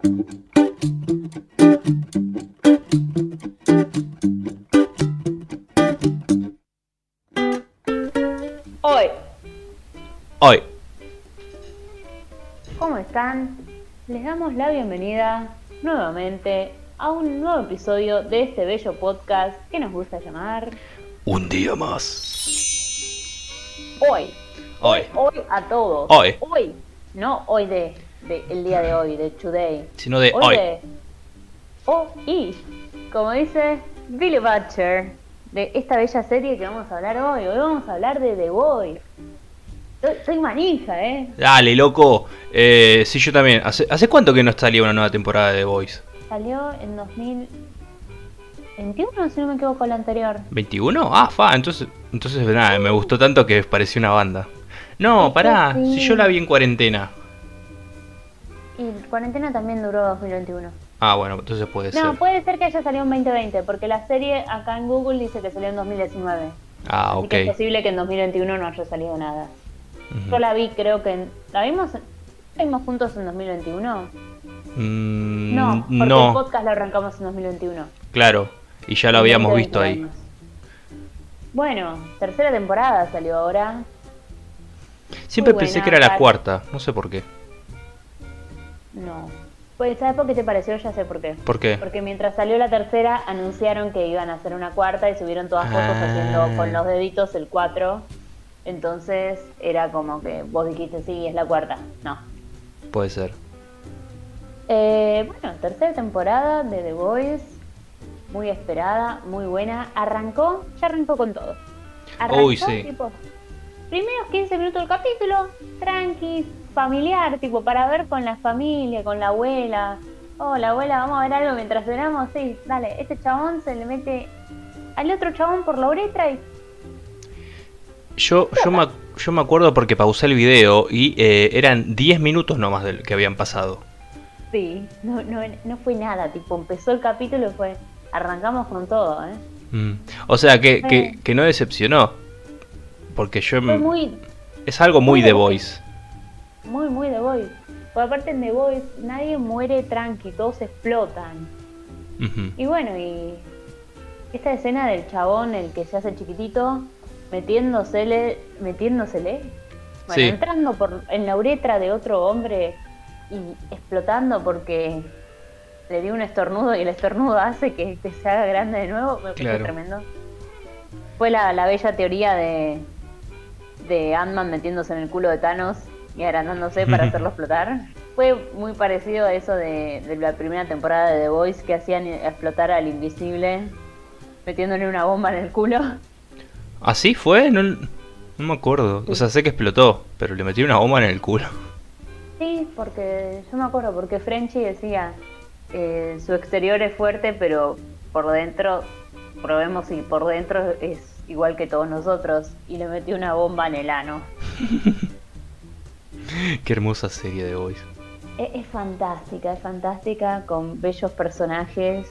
Hoy, Hoy. ¿cómo están? Les damos la bienvenida nuevamente a un nuevo episodio de este bello podcast que nos gusta llamar Un día más. Hoy. Hoy. Hoy a todos. Hoy. Hoy. No hoy de, de el día de hoy, de today. Sino de hoy. de hoy. Como dice Billy Butcher, de esta bella serie que vamos a hablar hoy. Hoy vamos a hablar de The Boys. Soy, manija, ¿eh? Dale, loco. Eh, sí, yo también. ¿Hace, ¿Hace cuánto que no salía una nueva temporada de The Voice? Salió en 2021, si no me equivoco, la anterior. ¿21? Ah, fa, entonces, entonces nada, me gustó tanto que parecía una banda. No, pará, Sí. si yo la vi en cuarentena. Y cuarentena también duró 2021. Ah, bueno, entonces puede No, ser. puede ser que haya salido en 2020, porque la serie acá en Google dice que salió en 2019. Ah, Así ok. que es posible que en 2021 no haya salido nada. Ujú. Yo la vi, creo que. en- ¿La vimos, ¿la vimos juntos en 2021? Mm, No, porque el no, podcast lo arrancamos en 2021. claro. Y ya lo habíamos 2020 visto ahí. Bueno, tercera temporada salió ahora. Siempre pensé que era la cuarta, no sé por qué. No. Pues, ¿sabes por qué te pareció? Ya sé por qué. ¿Por qué? Porque mientras salió la tercera, anunciaron que iban a hacer una cuarta y subieron todas fotos Ah. haciendo con los deditos el 4. Entonces era como que vos dijiste, sí, es la cuarta. No. Puede ser. Eh, bueno, tercera temporada de The Voice. Muy esperada, muy buena. Arrancó, ya arrancó con todo. Arrancó, Uy, sí. tipo, primeros 15 minutos del capítulo, tranqui, familiar, tipo, para ver con la familia, con la abuela. Oh, la abuela, vamos a ver algo mientras cenamos. Sí, dale, este chabón se le mete al otro chabón por la uretra y Yo, yo, me, yo me acuerdo porque pausé el video y eh, eran 10 minutos nomás del que habían pasado. sí, no, no, no fue nada, tipo, empezó el capítulo y fue, arrancamos con todo, ¿eh? Mm. O sea, que, que, que no decepcionó. Porque yo... Fue muy, Es algo muy muy The. Voice. Muy, muy The Voice. Porque aparte en The Voice nadie muere tranqui, todos explotan. Y bueno, y esta escena del chabón, el que se hace chiquitito, metiéndosele, metiéndosele, bueno, Sí. entrando por, en la uretra de otro hombre y explotando porque le dio un estornudo y el estornudo hace que, que se haga grande de nuevo, me Claro. tremendo. Fue la, la bella teoría de, de Ant-Man metiéndose en el culo de Thanos y agrandándose para hacerlo explotar. Fue muy parecido a eso de, de la primera temporada de The Voice que hacían explotar al invisible metiéndole una bomba en el culo. ¿Así fue? No, no me acuerdo. O sea, sé que explotó, pero le metí una bomba en el culo. Sí, porque yo me acuerdo, porque Frenchy decía, eh, su exterior es fuerte, pero por dentro, probemos si por dentro es igual que todos nosotros, y le metió una bomba en el ano. Qué hermosa serie de. Es, es fantástica, es fantástica, con bellos personajes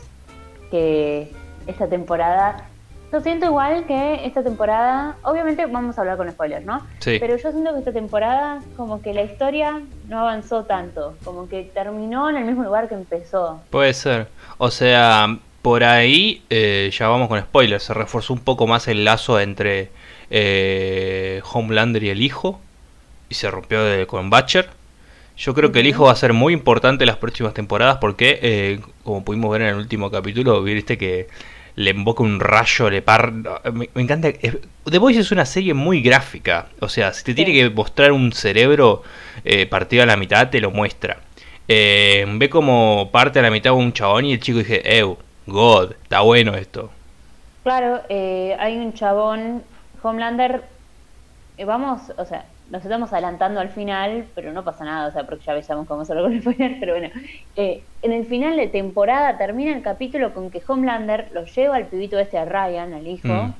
que esta temporada... Yo siento igual que esta temporada, obviamente vamos a hablar con spoilers, ¿no? Sí. Pero yo siento que esta temporada como que la historia no avanzó tanto, como que terminó en el mismo lugar que empezó. Puede ser. O sea, por ahí, eh, ya vamos con spoilers, se reforzó un poco más el lazo entre eh, Homelander y el hijo. Y se rompió de, con Butcher. Yo creo que el hijo va a ser muy importante en las próximas temporadas porque, eh, como pudimos ver en el último capítulo, viste que le invoca un rayo, le par... Me, me encanta. The Voice es una serie muy gráfica. O sea, si te tiene que mostrar un cerebro eh, partido a la mitad, te lo muestra. Eh, ve como parte a la mitad un chabón y el chico dije, Ew, God, está bueno esto. Claro, eh, hay un chabón, Homelander, vamos, o sea, nos estamos adelantando al final, pero no pasa nada, o sea, porque ya avisamos cómo hacerlo con el spoiler, pero bueno, eh, en el final de temporada termina el capítulo con que Homelander lo lleva al pibito este a Ryan, al hijo, Mm.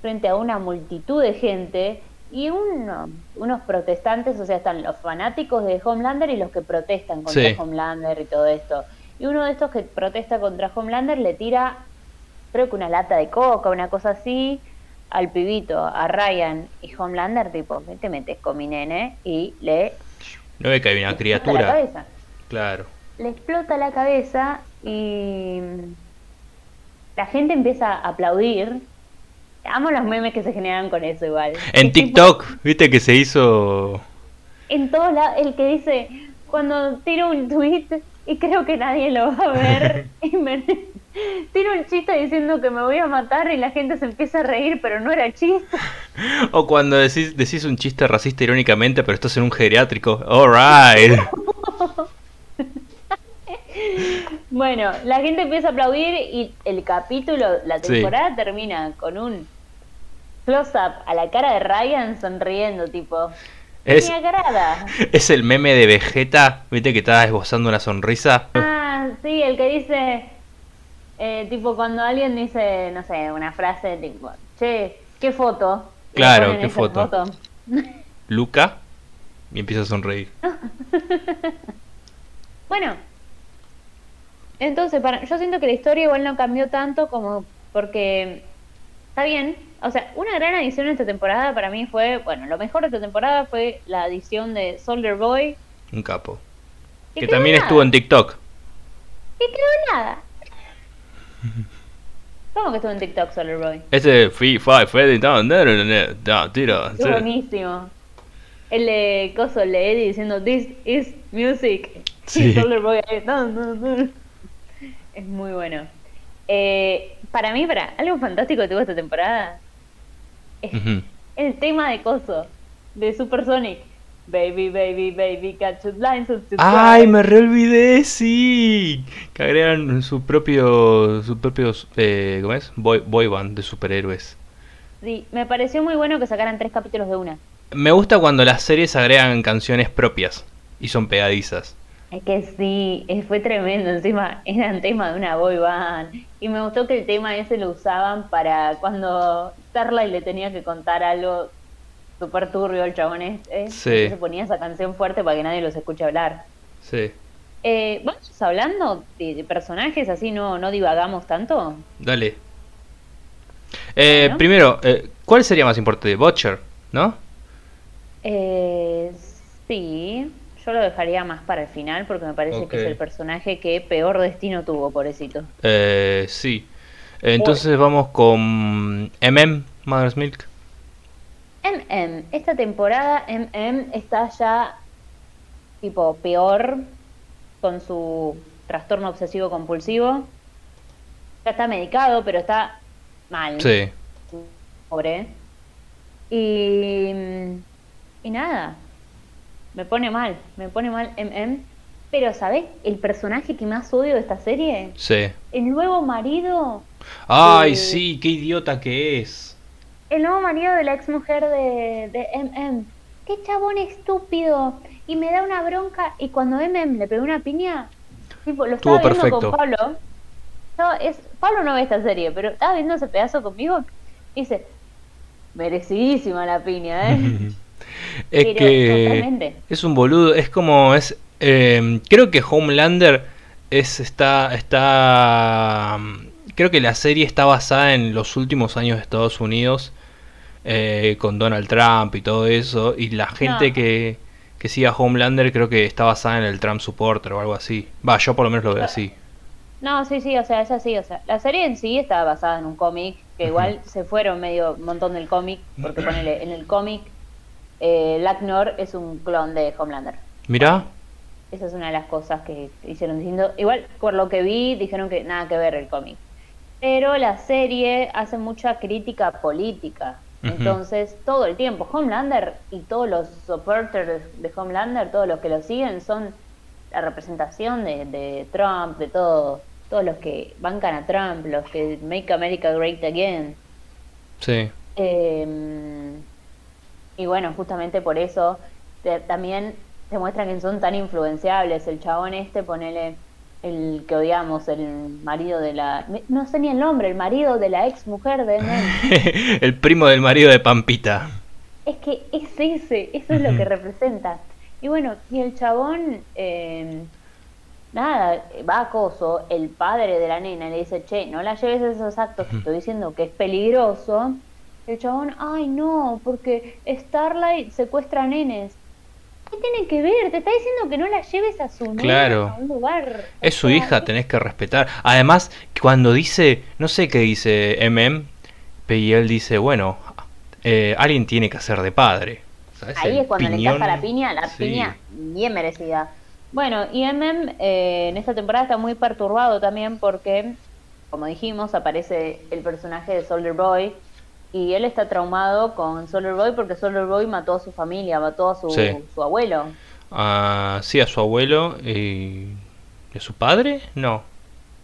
frente a una multitud de gente y uno- unos protestantes, o sea, están los fanáticos de Homelander y los que protestan contra Sí. Homelander y todo esto. Y uno de estos que protesta contra Homelander le tira, creo que una lata de coca, una cosa así, al pibito, a Ryan y Homelander, tipo, ¿qué te metes con mi nene? Y le No ve que hay una le explota la criatura. cabeza. Claro. le explota la cabeza y la gente empieza a aplaudir. Amo los memes que se generan con eso igual. En Es tipo- TikTok, viste que se hizo... en todos lados, el que dice, cuando tiro un tweet y creo que nadie lo va a ver, y me tiro un chiste diciendo que me voy a matar y la gente se empieza a reír, pero no era chiste. O cuando decís, decís un chiste racista irónicamente, pero estás en un geriátrico. Alright. Bueno, la gente empieza a aplaudir y el capítulo, la Sí. temporada termina con un close-up a la cara de Ryan sonriendo, tipo, Es, me agrada. es el meme de Vegeta, viste que está esbozando una sonrisa. Ah, sí, el que dice, eh, tipo, cuando alguien dice, no sé, una frase tipo, che, ¿qué foto? Claro, ¿qué foto? Luca. Y empieza a sonreír. Bueno, entonces, para, yo siento que la historia igual no cambió tanto como porque está bien. O sea, una gran adición esta temporada para mí fue, bueno, lo mejor de esta temporada fue la adición de Soldier Boy. Un capo. Que también nada, estuvo en TikTok. Que nada. ¿Cómo que estuvo en TikTok Soldier Boy? Este Free Fire Freddy, no, no, tiro. Es buenísimo. El de Coso, el de Eddie diciendo, This is music. Sí. Y Soldier Boy. Es muy bueno. Eh, para mí, para algo fantástico que tuvo esta temporada es Ujú. el tema de Coso, de Super Sonic. Baby, baby, baby, catch a blind. Ay, me reolvidé, sí. Que agregan su propio, su propio, eh, ¿cómo es? Boy, boy band de superhéroes. Sí, me pareció muy bueno que sacaran tres capítulos de una. Me gusta cuando las series agregan canciones propias y son pegadizas. Es que sí, fue tremendo. Encima eran temas de una boy band. Y me gustó que el tema ese lo usaban para cuando Starlight le tenía que contar algo súper turbio al chabón este. Sí. entonces ponía esa canción fuerte para que nadie los escuche hablar. Sí. Eh, Vamos hablando de, de personajes, así no, no divagamos tanto. Dale. Eh, Bueno. Primero, eh, ¿cuál sería más importante? Butcher, ¿no? Eh, sí, yo lo dejaría más para el final porque me parece que es el personaje que peor destino tuvo, pobrecito. Eh, sí. Entonces vamos con MM, Mother's Milk. MM, esta temporada MM está ya tipo peor con su trastorno obsesivo compulsivo. Ya está medicado, pero está mal. Sí. Pobre. Y, y nada, me pone mal, me pone mal MM. Pero, ¿sabes? El personaje que más odio de esta serie, Sí. el nuevo marido, Ay, Eh, sí, qué idiota que es. El nuevo marido de la ex mujer de, de MM. ¡Qué chabón estúpido! Y me da una bronca. Y cuando MM le pegó una piña, tipo, lo Estuvo estaba viendo perfecto. con Pablo. No, es, Pablo no ve esta serie, pero estaba viendo ese pedazo conmigo. Y dice, merecidísima la piña, ¿eh? Es Pero que totalmente. es un boludo, es como es eh, creo que Homelander es está está creo que la serie está basada en los últimos años de Estados Unidos eh, con Donald Trump y todo eso y la gente No. que que sigue a Homelander creo que está basada en el Trump supporter o algo así. Va, yo por lo menos lo veo así. No, sí, sí, o sea, es así, o sea, la serie en sí está basada en un cómic, que igual se fueron medio un montón del cómic, porque ponele, en el cómic, eh, Lacknor es un clon de Homelander. Mirá, Esa es una de las cosas que hicieron distinto. Igual, por lo que vi, dijeron que nada que ver el cómic. Pero la serie hace mucha crítica política. Entonces, todo el tiempo, Homelander y todos los supporters de Homelander, todos los que lo siguen, son la representación de, de Trump, de todo, todos los que bancan a Trump, los que make America great again. sí. Eh, y bueno, justamente por eso te- también te muestran que son tan influenciables. El chabón este, ponele el que odiamos, el marido de la... No sé ni el nombre, el marido de la ex mujer de MM. el primo del marido de Pampita. Es que es ese, eso es lo que representa. Y bueno, y el chabón, eh, nada, va a acoso, el padre de la nena le dice, che, no la lleves a esos actos, te estoy diciendo que es peligroso. El chabón, ay no, porque Starlight secuestra nenes. ¿Qué tiene que ver? Te está diciendo que no la lleves a su Claro. a un lugar. Es su hija, tenés que respetar. Además, cuando dice, no sé qué dice MM, y él dice, bueno, eh, alguien tiene que hacer de padre. ¿Sabes? Ahí El es cuando le encaja la piña, la Sí. piña bien merecida. Bueno, y MM eh, en esta temporada está muy perturbado también porque, como dijimos, aparece el personaje de Soldier Boy y él está traumado con Soldier Boy porque Soldier Boy mató a su familia, mató a su, Sí. su abuelo. Ah, sí, a su abuelo y... ¿Y a su padre? No.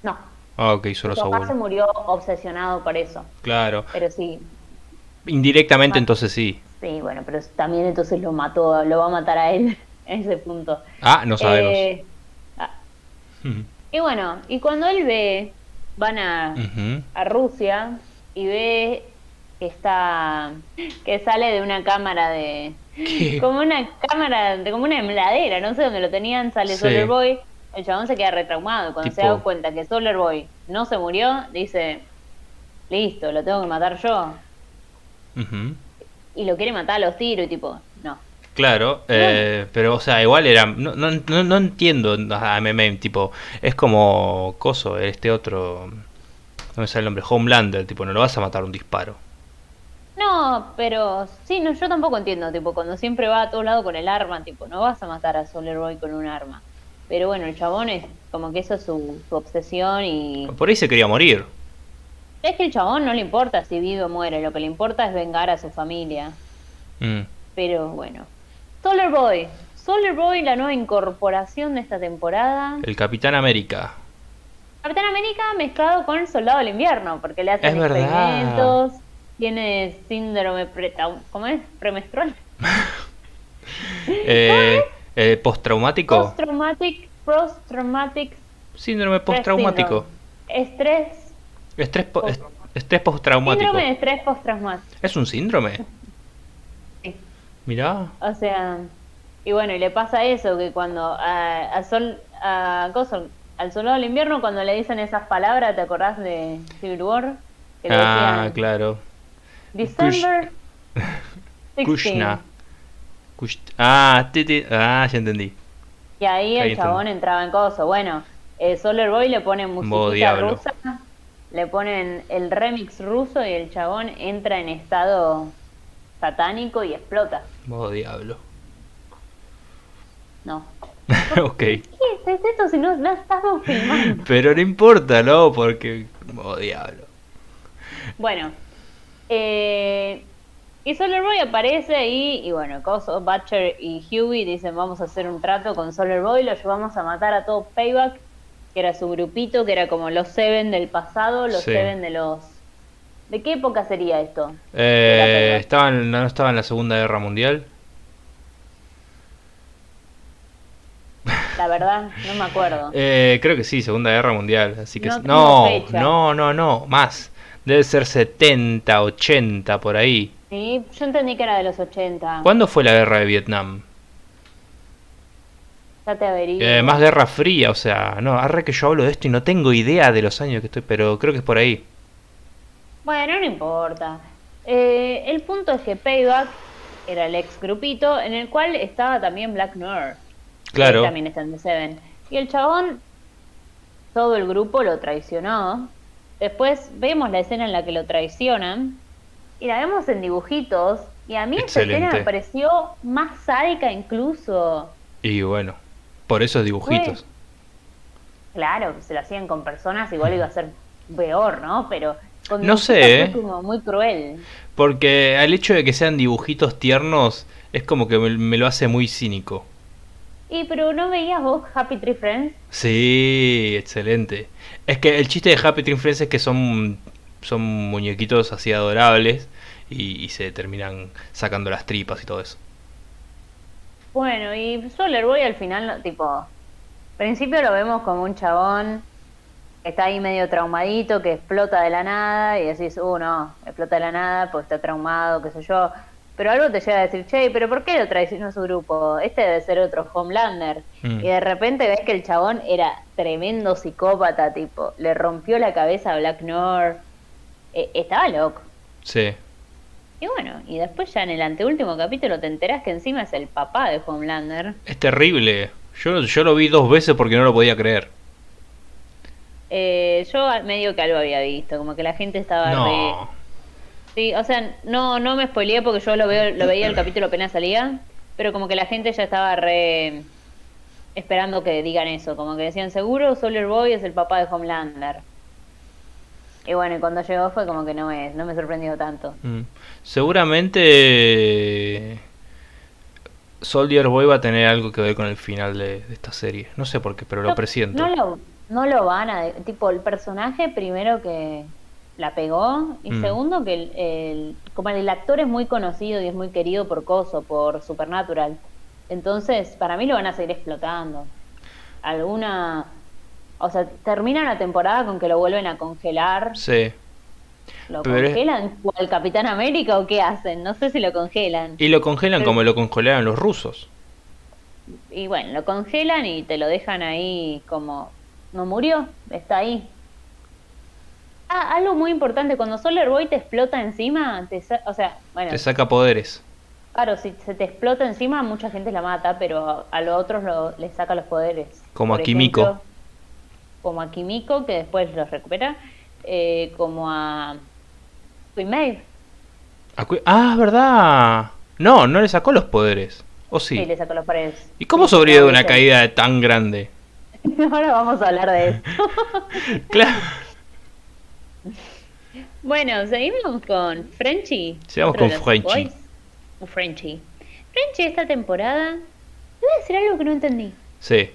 No, Ah, ok, solo su su papá se abuelo. murió obsesionado por eso. Claro. Pero sí, Indirectamente entonces sí. sí, bueno, pero también entonces lo mató, lo va a matar a él en ese punto. Ah, no sabemos. Eh, ah. Y bueno, y cuando él ve, van a, a Rusia y ve que está, que sale de una cámara de, ¿Qué? como una cámara, de como una heladera, no sé dónde lo tenían, sale Sí. Solar Boy, el chabón se queda retraumado, cuando se Tipo- da cuenta que Solar Boy no se murió, dice, listo, lo tengo que matar yo, y lo quiere matar a los tiros, y tipo, no. Claro, eh, pero o sea, igual era. No, no, no, no entiendo a MM, tipo, es como Coso, este otro. No me sale el nombre, Homelander, tipo, no lo vas a matar un disparo. No, pero sí, no, yo tampoco entiendo, tipo, cuando siempre va a todos lados con el arma, tipo, no vas a matar a Solar Boy con un arma. Pero bueno, el chabón es como que eso es su, su obsesión y... Por ahí se quería morir. Es que el chabón no le importa si vive o muere, lo que le importa es vengar a su familia. Mm. Pero bueno. Solar Boy. Solar Boy, la nueva incorporación de esta temporada. El Capitán América. Capitán América mezclado con el Soldado del Invierno, porque le hacen Es verdad. Tiene síndrome pre ¿cómo es? premenstrual. Eh, eh, postraumático. Post-traumatic, post-traumatic Síndrome postraumático. Estrés. Estrés, po- Post- est- estrés postraumático. Síndrome de estrés postraumático. ¿Es un síndrome? Sí. Mirá. O sea, y bueno, y le pasa eso, que cuando a, a Sol, a al soldado del invierno, cuando le dicen esas palabras, ¿te acordás de Civil War? Que Ah, decían, claro. December 16. Kushna. Kush- Ah, ah, ya entendí. Y ahí Ahí el chabón entendí. entraba en coso. Bueno, eh, Solar Boy le ponen musiquita diablo. rusa, le ponen el remix ruso y el chabón entra en estado satánico y explota. Modo diablo. No. ok. ¿Qué es esto si no, no estamos filmando? Pero no importa, ¿no? Porque. Modo diablo. Bueno, eh, y Solar Boy aparece ahí y bueno, Coso, Butcher y Huey dicen vamos a hacer un trato con Solar Boy, lo llevamos a matar a todo Payback, que era su grupito, que era como los Seven del pasado, los Sí. Seven de los... ¿De qué época sería esto? Eh, Era estaba en- ¿No estaba en la Segunda Guerra Mundial? La verdad, no me acuerdo. Eh, creo que sí, Segunda Guerra Mundial. Así que No no, no, no, más. Debe ser 70, 80 por ahí. Sí, yo entendí que era de los 80. ¿Cuándo fue la guerra de Vietnam? Ya te averiguo. Eh, más Guerra Fría, o sea, no, arre que yo hablo de esto y no tengo idea de los años que estoy, pero creo que es por ahí. Bueno, no importa. Eh, el punto es que Payback era el ex grupito en el cual estaba también Black Noir. Claro. También está en The Seven. Y el chabón, todo el grupo lo traicionó. Después vemos la escena en la que lo traicionan. Y la vemos en dibujitos. Y a mí esa escena Excelente. me pareció más sádica incluso. Y bueno, por esos dibujitos. Claro, se lo hacían con personas, igual iba a ser peor, ¿no? Pero con No sé, fue ¿eh? como muy cruel. Porque al hecho de que sean dibujitos tiernos, es como que me, me lo hace muy cínico. Y pero ¿no veías vos Happy Tree Friends? Sí, excelente. Es que el chiste de Happy Tree Friends es que son, son muñequitos así adorables y, y se terminan sacando las tripas y todo eso. Bueno, y Solar Boy al final, tipo, al principio lo vemos como un chabón que está ahí medio traumadito, que explota de la nada y decís, uh, no, explota de la nada porque está traumado, qué sé yo. Pero algo te llega a decir, che, pero ¿por qué lo traicionó su grupo? Este debe ser otro Homelander. Mm. Y de repente ves que el chabón era tremendo psicópata, tipo, le rompió la cabeza a Black Noir. Eh, estaba loco. Sí. Y bueno, y después ya en el anteúltimo capítulo te enterás que encima es el papá de Homelander. Es terrible. Yo, yo lo vi dos veces porque no lo podía creer. Eh, yo medio que algo había visto, como que la gente estaba No. re... Sí, o sea, no, no me spoileé porque yo lo veo, lo veía el capítulo apenas salía, pero como que la gente ya estaba re esperando que digan eso, como que decían seguro Solar Boy es el papá de Homelander. Y bueno, y cuando llegó fue como que no me, no me sorprendió tanto. Mm. Seguramente Soldier Boy va a tener algo que ver con el final de, de esta serie. No sé por qué, pero lo presiento. No lo, no lo van a... Tipo, el personaje primero que la pegó y Mm. segundo que el, el- como el actor es muy conocido y es muy querido por Coso, por Supernatural. Entonces, para mí lo van a seguir explotando. Alguna... O sea, termina la temporada con que lo vuelven a congelar. Sí. ¿Lo Pero congelan al Capitán América o qué hacen? No sé si lo congelan. Y lo congelan Pero- como lo congelaron los rusos. Y bueno, lo congelan y te lo dejan ahí como no murió, está ahí. Ah, algo muy importante, cuando Solar Boy te explota encima, te sa- o sea, bueno, Te saca poderes. claro, si se te explota encima, mucha gente la mata, pero a los otros lo, les saca los poderes. Como Por a Kimiko. ejemplo, como a Kimiko, que después los recupera, eh, como a Queen Ah, ¿verdad? No, no le sacó los poderes. ¿O sí? sí, le sacó los poderes. ¿Y cómo sobrevive una caída tan grande? Ahora vamos a hablar de eso. Claro. Bueno, seguimos con Frenchy. Otro con Frenchy. Frenchy. Frenchy esta temporada. Te voy a decir algo que no entendí. Sí.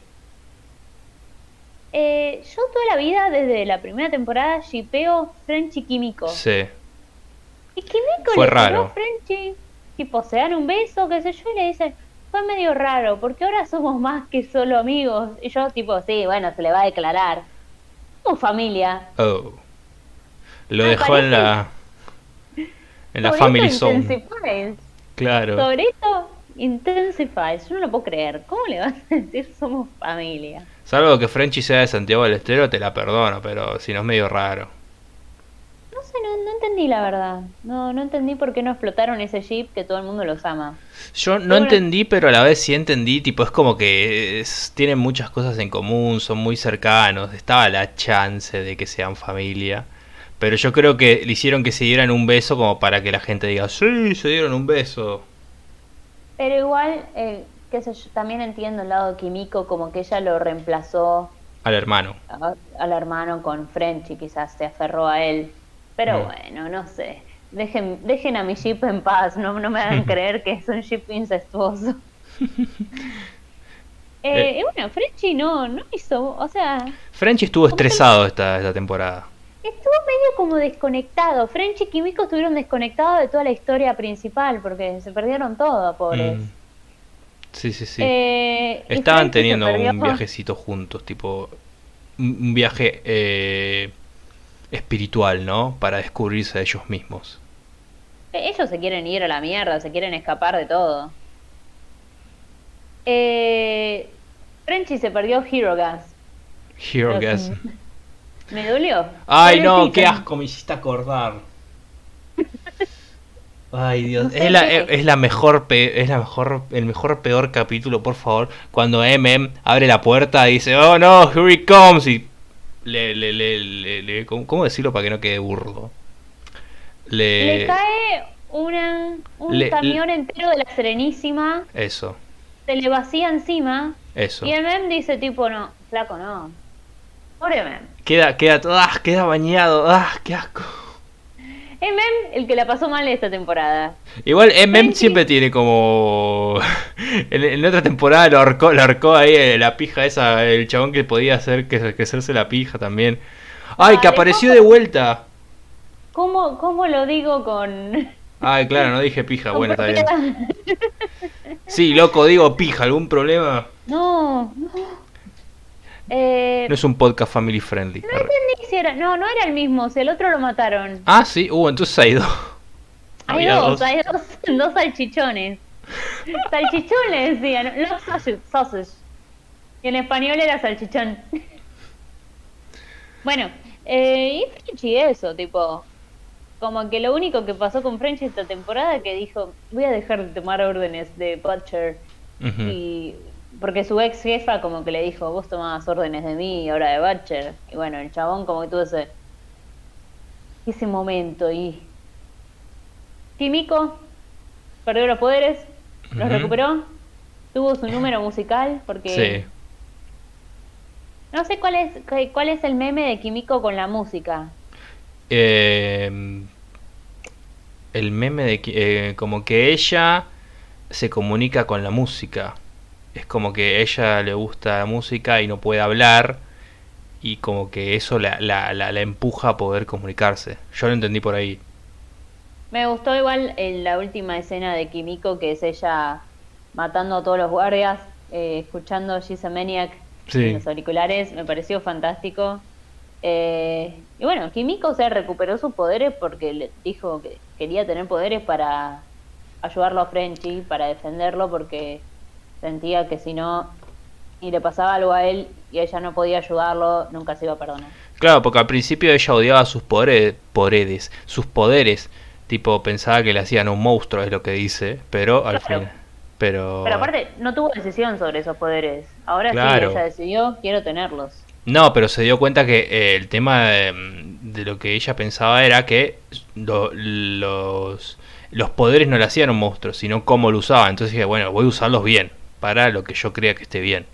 Eh, yo toda la vida, desde la primera temporada, shipeo Frenchy Químico. Sí. Y Químico Fue le raro. a Frenchy. Tipo, se dan un beso, qué sé yo, y le dicen, fue medio raro, porque ahora somos más que solo amigos. Y yo, tipo, sí, bueno, se le va a declarar. Somos familia. Oh. Lo Ah, dejó en la. En la Family Zone. Claro. Sobre esto, Intensifies. Yo no lo puedo creer. ¿Cómo le vas a decir somos familia? Salvo que Frenchy sea de Santiago del Estero, te la perdono, pero si no es medio raro. No sé, no, no entendí la verdad. No, no entendí por qué no explotaron ese jeep que todo el mundo los ama. Yo no entendí, pero a la vez sí entendí, tipo, es como que es- tienen muchas cosas en común, son muy cercanos, estaba la chance de que sean familia. Pero yo creo que le hicieron que se dieran un beso como para que la gente diga, sí, se dieron un beso. Pero igual, eh, qué sé yo, también entiendo el lado de Kimiko, como que ella lo reemplazó Al hermano. a- al hermano con Frenchy, quizás se aferró a él. Pero Mm. bueno, no sé. Dejen, dejen a mi jeep en paz, no, no me hagan creer que es un jeep incestuoso. Eh, Eh. y bueno, Frenchy no, no hizo, o sea, Frenchy estuvo estresado esta, esta temporada. Estuvo medio como desconectado. Frenchy y Kimiko estuvieron desconectados de toda la historia principal porque se perdieron todo, pobres. Mm. Sí, sí, sí. Eh, Estaban teniendo un viajecito juntos, tipo un viaje eh, espiritual, ¿no? Para descubrirse a ellos mismos. Ellos se quieren ir a la mierda, se quieren escapar de todo. Eh, Frenchy se perdió Hero Gas. Hero Gas. Me dolió. Ay, no, qué asco, me hiciste acordar. Ay, Dios, es la, es la mejor, pe- es la mejor, el mejor peor capítulo, por favor, cuando MM abre la puerta y dice, oh no, here he comes, y le, le, le, le- ¿cómo, decirlo para que no quede burdo? Le, cae una, un camión entero de la Serenísima, eso, se le vacía encima eso. y mem dice tipo, no, flaco, no. Pobre mem. Queda, queda, ah, queda bañado, ah, qué asco. El mem, el que la pasó mal esta temporada. Igual MM Frankie. siempre tiene como... En, en otra temporada lo ahorcó, lo ahorcó ahí eh, la pija esa, el chabón que podía hacer que, que hacerse la pija también. ¡Ay, que Dale, apareció de vuelta! ¿Cómo, cómo lo digo con... Ay, claro, no dije pija, bueno, está bien. Sí, loco, digo pija, ¿algún problema? No, no. Eh, No es un podcast family friendly. no entendí si era... No, no era el mismo, si el otro lo mataron. Ah, sí, uh, entonces ha ido. Hay dos, hay dos, dos salchichones. Salchichón le decían, no sausage, sausage. Y en español era salchichón. Bueno, eh, y Frenchy eso, tipo, como que lo único que pasó con French esta temporada que dijo, voy a dejar de tomar órdenes de Butcher. Y porque su ex jefa como que le dijo, vos tomabas órdenes de mí y ahora de Butcher. Y bueno, el chabón como que tuvo ese, ese momento y... Kimiko perdió los poderes, los recuperó, tuvo su número musical porque... Sí. No sé cuál es, cu- cuál es el meme de Kimiko con la música. Eh, el meme de eh, como que ella se comunica con la música. Es como que a ella le gusta la música y no puede hablar y como que eso la, la, la, la empuja a poder comunicarse. Yo lo entendí por ahí. Me gustó igual en la última escena de Kimiko, que es ella matando a todos los guardias, eh, escuchando She's a Maniac Sí. en los auriculares, me pareció fantástico. Eh, y bueno, Kimiko o sea, recuperó sus poderes porque le dijo que quería tener poderes para ayudarlo a Frenchy, para defenderlo, porque sentía que si no, y le pasaba algo a él y ella no podía ayudarlo, nunca se iba a perdonar. Claro, porque al principio ella odiaba sus poderes, poderes, sus poderes. Tipo, pensaba que le hacían un monstruo, es lo que dice, pero al Claro. fin. Pero, Pero aparte, no tuvo decisión sobre esos poderes. Ahora Claro. sí, ella decidió, quiero tenerlos. No, pero se dio cuenta que eh, el tema de, de lo que ella pensaba era que lo- los, los poderes no le hacían un monstruo, sino cómo lo usaba. Entonces dije, bueno, voy a usarlos bien, para lo que yo crea que esté bien.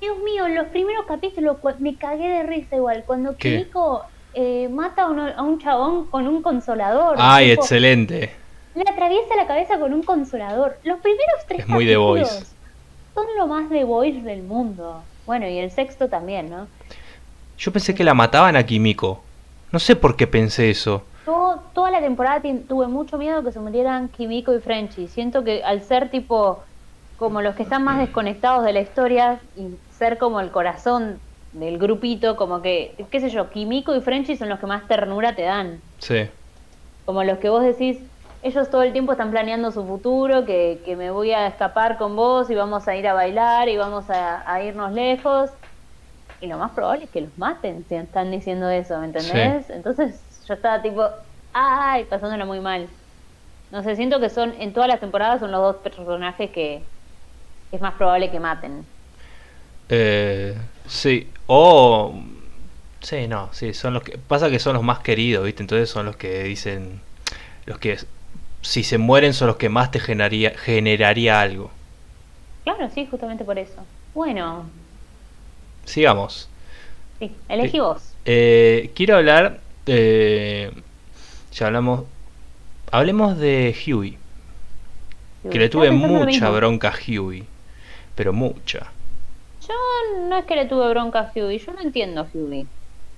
Dios mío, los primeros capítulos me cagué de risa igual. Cuando ¿Qué? Eh, mata a, uno- a un chabón con un consolador. Ay, tipo, excelente. Le atraviesa la cabeza con un consolador. Los primeros tres Es muy The capítulos Voice. son lo más The Voice del mundo. Bueno, y el sexto también, ¿no? Yo pensé que la mataban a Kimiko. No sé por qué pensé eso. Todo- toda la temporada tuve mucho miedo que se murieran Kimiko y Frenchy. Siento que al ser tipo como los que están más desconectados de la historia y ser como el corazón del grupito, como que, qué sé yo, Kimiko y Frenchy son los que más ternura te dan. Sí. Como los que vos decís, ellos todo el tiempo están planeando su futuro, que, que me voy a escapar con vos y vamos a ir a bailar y vamos a, a irnos lejos. Y lo más probable es que los maten si están diciendo eso, ¿me entendés? Entonces yo estaba tipo, ay, pasándola muy mal. No sé, siento que son, en todas las temporadas son los dos personajes que es más probable que maten. Eh, sí. O... Sí, no, sí, son los que... Pasa que son los más queridos, ¿viste? Entonces son los que dicen... Los que... Si se mueren son los que más te generaría, generaría algo. Claro, sí, justamente por eso. Bueno, Sigamos. sí, elegí Eh, vos. Eh, quiero hablar... eh, ya hablamos... Hablemos de Huey. Que le tuve mucha bronca a Huey. Pero mucha. Yo no es que le tuve bronca a Hughie, yo no entiendo a Hughie.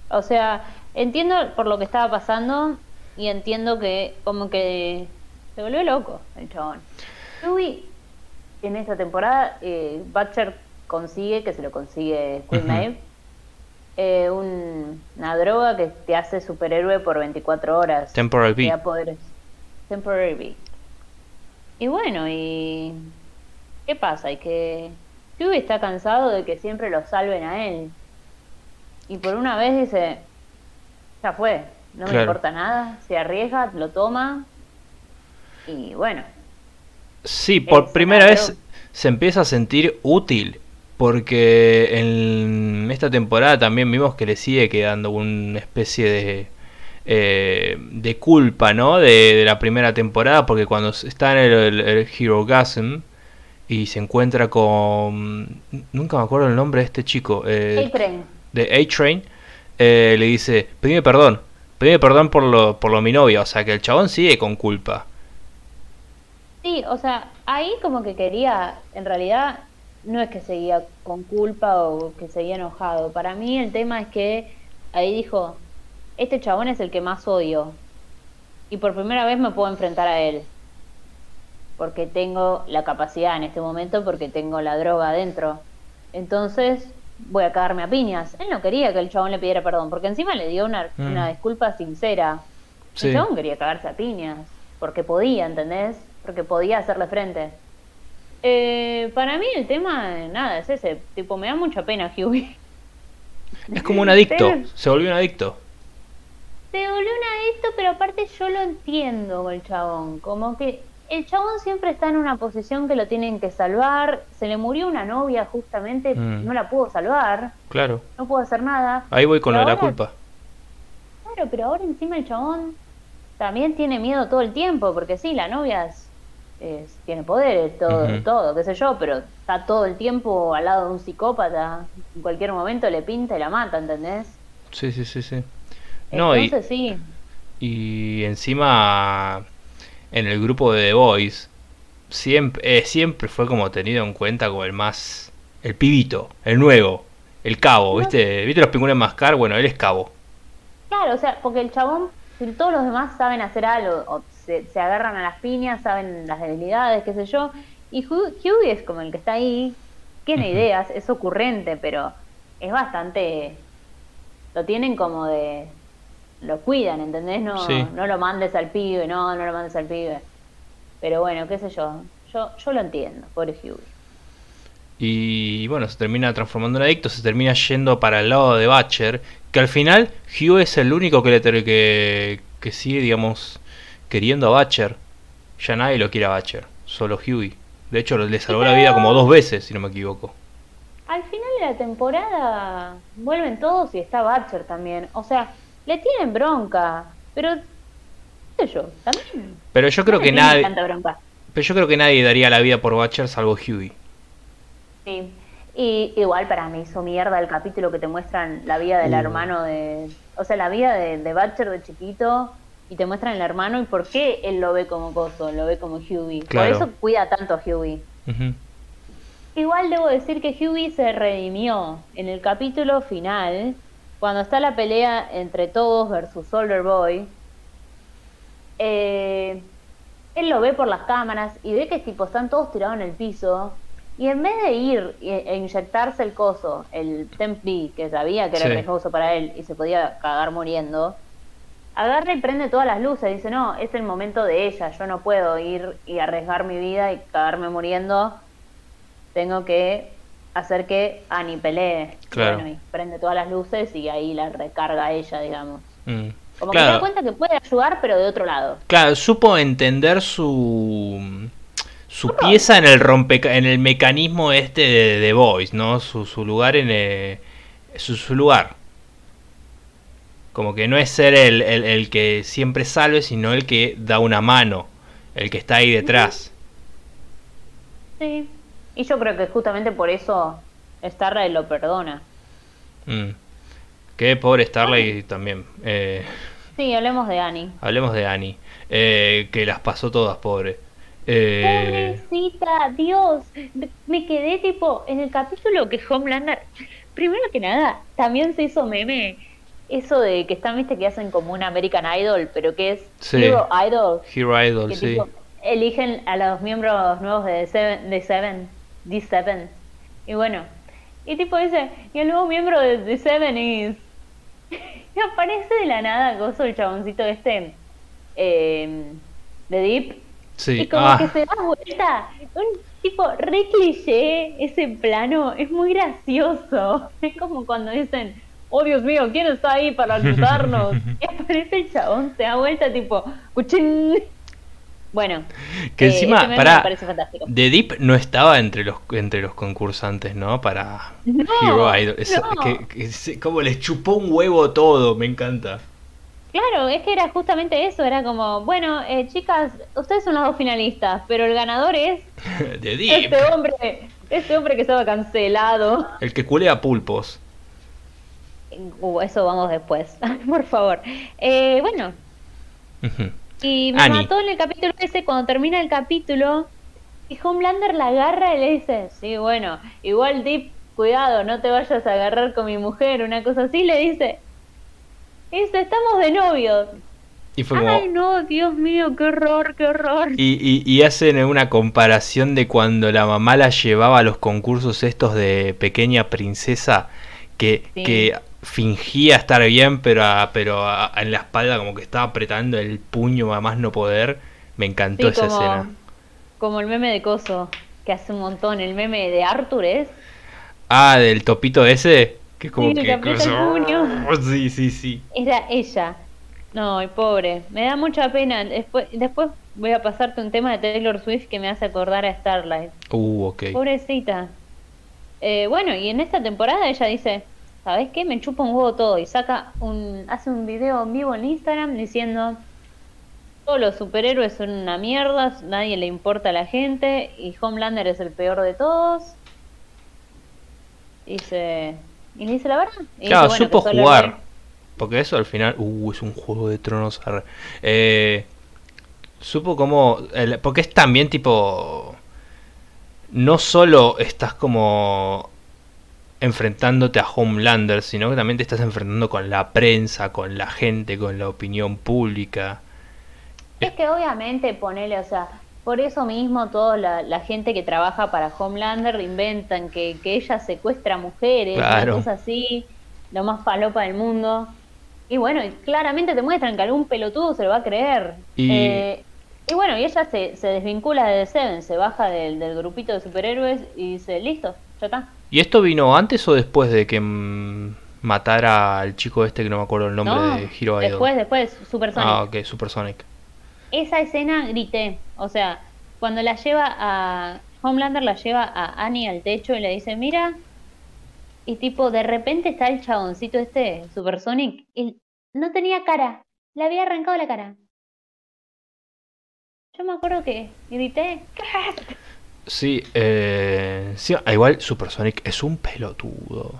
O sea, entiendo por lo que estaba pasando y entiendo que como que se volvió loco el chabón. Hughie, en esta temporada, eh, Butcher consigue, que se lo consigue Queen. Maeve, eh, un- una droga que te hace superhéroe por 24 horas. Temporal Te da B. poderes. Temporary B. Y bueno, y... ¿Qué pasa? Y que Hughie está cansado de que siempre lo salven a él. Y por una vez dice, ya fue, no me importa nada, se arriesga, lo toma. Y bueno, Sí, por Es primera vez se empieza a sentir útil. Porque en esta temporada también vimos que le sigue quedando una especie de, eh, de culpa, ¿no? De, de la primera temporada. Porque cuando está en el, el, el Hero Gasm y se encuentra con. Nunca me acuerdo el nombre de este chico. eh, A-Train. de A-Train, eh, le dice: Pedime perdón. Pedime perdón por lo, por lo mi novia. O sea que el chabón sigue con culpa. Sí, o sea, ahí como que quería, en realidad no es que seguía con culpa o que seguía enojado. Para mí el tema es que ahí dijo, este chabón es el que más odio. Y por primera vez me puedo enfrentar a él. Porque tengo la capacidad en este momento, porque tengo la droga adentro. Entonces voy a cagarme a piñas. Él no quería que el chabón le pidiera perdón, porque encima le dio una, Mm. una disculpa sincera. Sí. El chabón quería cagarse a piñas, porque podía, ¿entendés? Porque podía hacerle frente. Eh, para mí el tema, nada, es ese. Tipo, me da mucha pena Hughie. Es como un adicto. Pero- Se volvió un adicto. Se volvió una conflicto, pero aparte yo lo entiendo el chabón. Como que el chabón siempre está en una posición que lo tienen que salvar. Se le murió una novia justamente, Mm. no la pudo salvar, Claro. no pudo hacer nada. Ahí voy con lo Pero de la culpa. Claro, pero ahora encima el chabón también tiene miedo todo el tiempo, porque sí, la novia es- es- tiene poderes, todo, todo, qué sé yo, pero está todo el tiempo al lado de un psicópata. En cualquier momento le pinta y la mata, ¿entendés? Sí, sí, sí, sí. No, y, Entonces sí, y encima en el grupo de The Boys siempre, eh, siempre fue como tenido en cuenta como el más... El pibito, el nuevo, el cabo. ¿viste? ¿Viste los pingüinos mascar? Bueno, él es cabo. claro, o sea, porque el chabón, si todos los demás saben hacer algo, o se, se agarran a las piñas, saben las debilidades, qué sé yo, y Hu- Hughie es como el que está ahí, tiene ideas, es ocurrente, pero es bastante... Lo tienen como de... Lo cuidan, ¿entendés? No, Sí. no lo mandes al pibe, no, no lo mandes al pibe. Pero bueno, qué sé yo, yo, yo lo entiendo, pobre Hughie. Y bueno, se termina transformando en adicto, se termina yendo para el lado de Batcher, que al final Hugh es el único que, le que, que sigue, digamos, queriendo a Batcher. Ya nadie lo quiere a Batcher, solo Hughie. De hecho, le salvó la vida como dos veces, si no me equivoco. Al final de la temporada vuelven todos y está Batcher también. O sea, le tienen bronca, pero qué sé yo, también. Pero yo creo no que nadie, pero yo creo que nadie daría la vida por Batcher salvo Hughie. Sí. Y igual para mí hizo mierda el capítulo que te muestran la vida del Uh. hermano de, o sea, la vida de, de Batcher de chiquito y te muestran el hermano y por qué él lo ve como coso, lo ve como Hughie. Claro. Por eso cuida tanto a Hughie. Ujú. Igual debo decir que Hughie se redimió en el capítulo final, cuando está la pelea entre todos versus Soldier Boy. eh, él lo ve por las cámaras y ve que tipo están todos tirados en el piso. Y en vez de ir e, e inyectarse el coso, el Temp-B, que sabía que era Sí. riesgoso para él y se podía cagar muriendo, agarra y prende todas las luces. Dice, no, es el momento de ella, yo no puedo ir y arriesgar mi vida y cagarme muriendo tengo que hacer que Annie pelee. Claro. Bueno, y prende todas las luces y ahí la recarga ella, digamos. Mm. Como que se da cuenta que puede ayudar, pero de otro lado. claro, supo entender su su pieza en el rompe en el mecanismo este de The Voice, ¿no? Su, su lugar en el, su, su lugar. Como que no es ser el, el, el que siempre salve, sino el que da una mano, el que está ahí detrás. Sí. Y yo creo que justamente por eso Starlight lo perdona. Mm. Que pobre Starlight también. Eh, Sí, hablemos de Annie. hablemos de Annie, eh, que las pasó todas, pobre. Eh, Pobrecita, Dios. Me quedé tipo en el capítulo que Homelander. Primero que nada, también se hizo meme. Eso de que están, viste, que hacen como un American Idol, pero que es Sí. Hero Idol. Hero Idol, que sí. tipo, eligen a los miembros nuevos de Seven, de Seven, D7. Y bueno, y tipo dice, y el nuevo miembro de The Seven is... Y aparece de la nada, gozo el chaboncito este eh, de Deep. Sí. Y como Ah, que se da vuelta. Un tipo re cliché, ese plano, es muy gracioso. Es como cuando dicen, oh Dios mío, ¿quién está ahí para ayudarnos? y aparece el chabón, se da vuelta tipo, ¡cuchín! Bueno, que eh, encima, ese meme pará, me parece fantástico. The Deep no estaba entre los entre los concursantes, ¿no? Para No, Hero Idol. Es- no. que, como les chupó un huevo todo, me encanta. Claro, es que era justamente eso, era como, bueno, eh, chicas, ustedes son las dos finalistas, pero el ganador es The Deep. este hombre, este hombre que estaba cancelado. El que culea pulpos. Uh, eso vamos después, por favor. Eh, bueno, Ujú. Y me Annie. mató en el capítulo ese, cuando termina el capítulo, y Homelander la agarra y le dice, sí, bueno, igual Deep, cuidado, no te vayas a agarrar con mi mujer, una cosa así, le dice. Dice, estamos de novios. Y fue como. Ay, no, Dios mío, qué horror, qué horror. Y, y, y hacen una comparación de cuando la mamá la llevaba a los concursos estos de pequeña princesa que, Sí. que fingía estar bien, pero, a- pero a- en la espalda como que estaba apretando el puño a más no poder. Me encantó Sí, esa como, escena. como el meme de Coso, que hace un montón, el meme de Arthur es. Ah, del topito ese, que como Sí, que... que aprieta el puño. Sí, sí, sí. Era ella. No, y pobre, me da mucha pena. Después, después voy a pasarte un tema de Taylor Swift que me hace acordar a Starlight. Uh, ok. Pobrecita. Eh, bueno, y en esta temporada ella dice, ¿sabes qué? Me chupa un huevo todo y saca un, hace un video en vivo en Instagram diciendo todos los superhéroes son una mierda, nadie le importa a la gente y Homelander es el peor de todos. Dice, y le dice la verdad. Y Claro, dice, bueno, supo jugar. Porque eso al final, uh, es un juego de tronos. Eh, supo como, el- porque es también tipo, no solo estás como enfrentándote a Homelander, sino que también te estás enfrentando con la prensa, con la gente, con la opinión pública. Es que obviamente ponele, o sea, por eso mismo toda la, la gente que trabaja para Homelander inventan que, que ella secuestra mujeres, Claro. una cosa así, lo más falopa del mundo. Y bueno, y claramente te muestran que algún pelotudo se lo va a creer. Y- Eh, y bueno, y ella se, se desvincula de The Seven, se baja del, del grupito de superhéroes y dice, listo, ya está. ¿Y esto vino antes o después de que mm, matara al chico este que no me acuerdo el nombre No, de Hero Idol? después, después, Super Sonic. Ah, ok, Supersonic. esa escena grité. O sea, cuando la lleva a. Homelander la lleva a Annie al techo y le dice: Mira. Y tipo, de repente está el chaboncito este, Supersonic, y no tenía cara. Le había arrancado la cara. Yo me acuerdo que grité. Sí, eh, sí, ah, igual Supersonic es un pelotudo.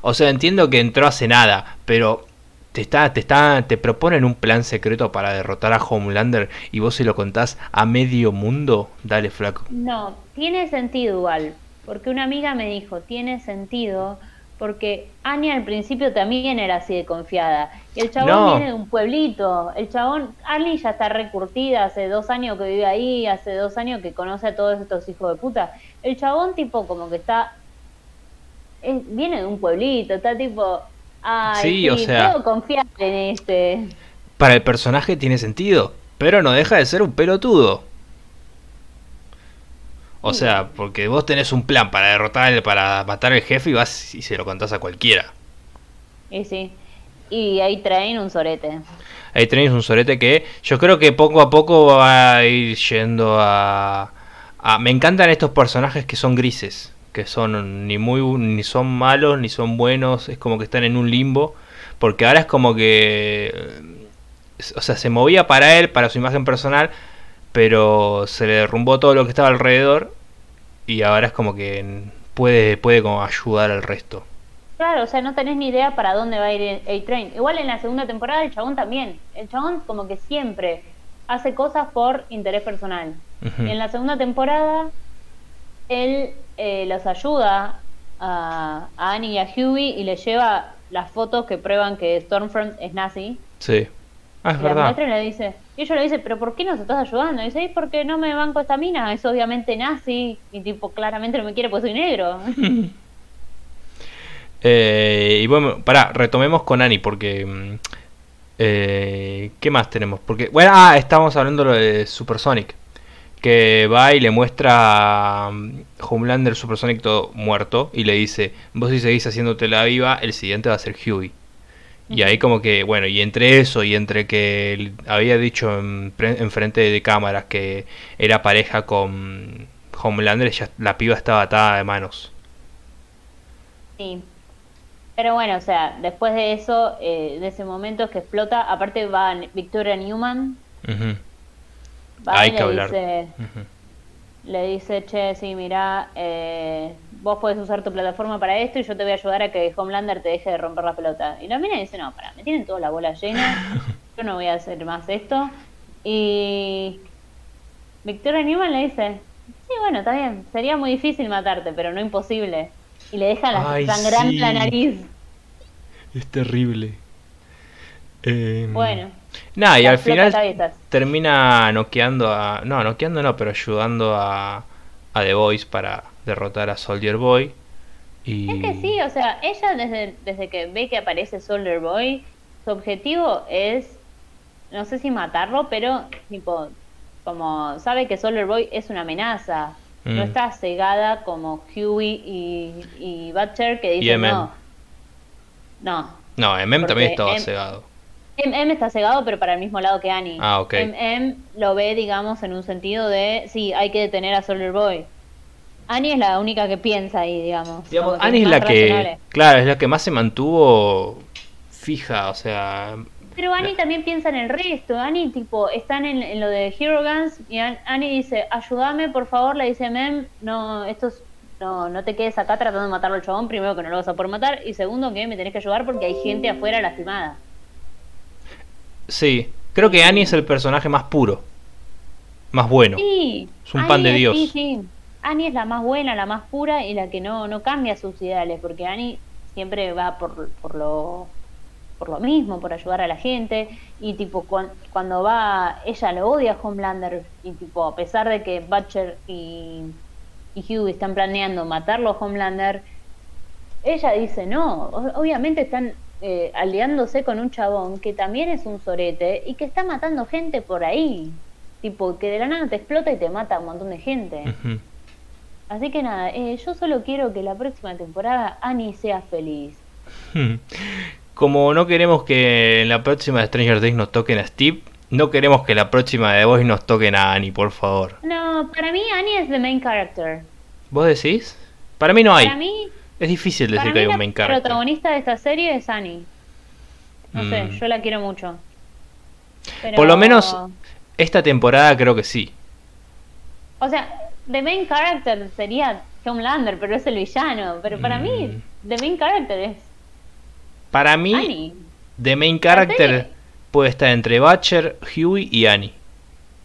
O sea, entiendo que entró hace nada, pero te está, te está, te proponen un plan secreto para derrotar a Homelander y vos se lo contás a medio mundo, dale flaco. No, tiene sentido igual. Porque una amiga me dijo: Tiene sentido. Porque Annie al principio también era así de confiada. Y el chabón No. viene de un pueblito. El chabón, Annie ya está recurtida, hace dos años que vive ahí, hace dos años que conoce a todos estos hijos de puta. El chabón tipo como que está... es- viene de un pueblito, está tipo... Ay, Sí, o sea- puedo confiar en este. Para el personaje tiene sentido, pero no deja de ser un pelotudo. O sea, porque vos tenés un plan para derrotar, para matar al jefe y vas y se lo contás a cualquiera. Y sí. Y ahí traen un sorete. Ahí tenéis un sorete que yo creo que poco a poco va a ir yendo a, a- Me encantan estos personajes que son grises, que son ni muy ni son malos ni son buenos, es como que están en un limbo, porque ahora es como que o sea, se movía para él, para su imagen personal, pero se le derrumbó todo lo que estaba alrededor y ahora es como que puede puede como ayudar al resto. Claro, o sea, no tenés ni idea para dónde va a ir A-Train. Igual en la segunda temporada el chabón también. El chabón como que siempre hace cosas por interés personal. En la segunda temporada él eh, los ayuda a, a Annie y a Huey y les lleva las fotos que prueban que Stormfront es nazi. Sí. Ah, es Y la verdad. y le dice, y ella le dice, pero ¿por qué nos estás ayudando? Y dice, "Y porque no me banco esta mina, es obviamente nazi, y tipo, claramente no me quiere porque soy negro. Eh, y bueno, pará, retomemos con Annie porque... mm, eh, ¿Qué más tenemos? Porque, bueno, ah, estábamos hablando lo de Supersonic. Que va y le muestra a mm, Homelander Supersonic todo muerto y le dice, vos si seguís haciéndote la viva, el siguiente va a ser Huey. Y ahí como que, bueno, y entre eso y entre que había dicho en, frente de cámaras que era pareja con Homelander, ya la piba estaba atada de manos. Sí. Pero bueno, o sea, después de eso, eh, de ese momento es que explota, aparte va Victoria Newman, Ujú. va Hay y que le hablar. dice, le dice, che, sí, mira, eh, vos podés usar tu plataforma para esto y yo te voy a ayudar a que Homelander te deje de romper la pelota. Y la mina dice, no, para, me tienen toda la bola llena, yo no voy a hacer más esto. Y Victoria Newman le dice, sí, bueno, está bien, sería muy difícil matarte, pero no imposible. Y le deja la, Ay, sangrando sí. la nariz. Es terrible. Eh, Bueno, Nada, y al final cabezas. termina noqueando a. No, noqueando no, pero ayudando a, a The Voice para derrotar a Soldier Boy. Y... Es que sí, o sea, ella desde, desde que ve que aparece Soldier Boy, su objetivo es, no sé si matarlo, pero tipo, como sabe que Soldier Boy es una amenaza. No Mm. está cegada como Huey y, y Butcher que dicen no. No. No, Emem también estaba cegado. MM está cegado, pero para el mismo lado que Annie. Ah, ok. MM lo ve, digamos, en un sentido de, sí, hay que detener a Solar Boy. Annie es la única que piensa ahí, digamos. Digamos, Annie es la que, claro, es la que más se mantuvo fija, o sea, Pero Annie también piensa en el resto. Annie, tipo, están en, en lo de Hero Guns y An- Annie dice, ayúdame, por favor, le dice Mem, no, esto es- no, no te quedes acá tratando de matarlo al chabón, primero que no lo vas a poder matar, y segundo que me tenés que ayudar porque hay gente afuera lastimada. Sí, creo que Annie es el personaje más puro, más bueno. Sí. Es un pan de Dios. Sí, sí. Annie es la más buena, la más pura y la que no, no cambia sus ideales, porque Annie siempre va por, por lo por lo mismo, por ayudar a la gente y tipo cuan- cuando va ella lo odia a Homelander y tipo a pesar de que Butcher y, y Hughie están planeando matarlo a Homelander ella dice no, obviamente están eh, aliándose con un chabón que también es un sorete y que está matando gente por ahí tipo que de la nada te explota y te mata a un montón de gente así que nada eh, yo solo quiero que la próxima temporada Annie sea feliz Como no queremos que en la próxima de Stranger Things nos toquen a Steve, no queremos que la próxima de Voice nos toquen a Annie, por favor. no para mí Annie es the main character ¿Vos decís? Para mí no hay. para mí Es difícil Para decir mí que hay la un main character. protagonista de esta serie es Annie. No sé, Mm. yo la quiero mucho. Pero- Por lo menos esta temporada creo que sí. O sea, the main character sería Homelander, pero es el villano. Pero para mí, Mm. the main character es Para mí, Annie. The Main Character puede estar entre Butcher, Huey y Annie.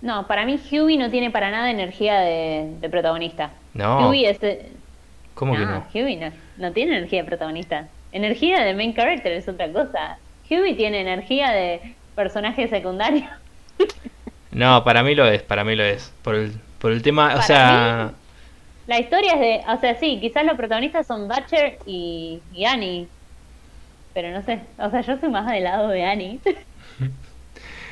No, para mí Huey no tiene para nada energía de, de protagonista. No, Huey es... de- ¿cómo que no, no? Huey no, no tiene energía de protagonista. Energía de main character es otra cosa. Huey tiene energía de personaje secundario. No, para mí lo es, para mí lo es. Por el, por el tema, o sea... La historia es de, o sea, sí, quizás los protagonistas son Butcher y, y Annie, pero no sé, o sea, yo soy más del lado de Annie.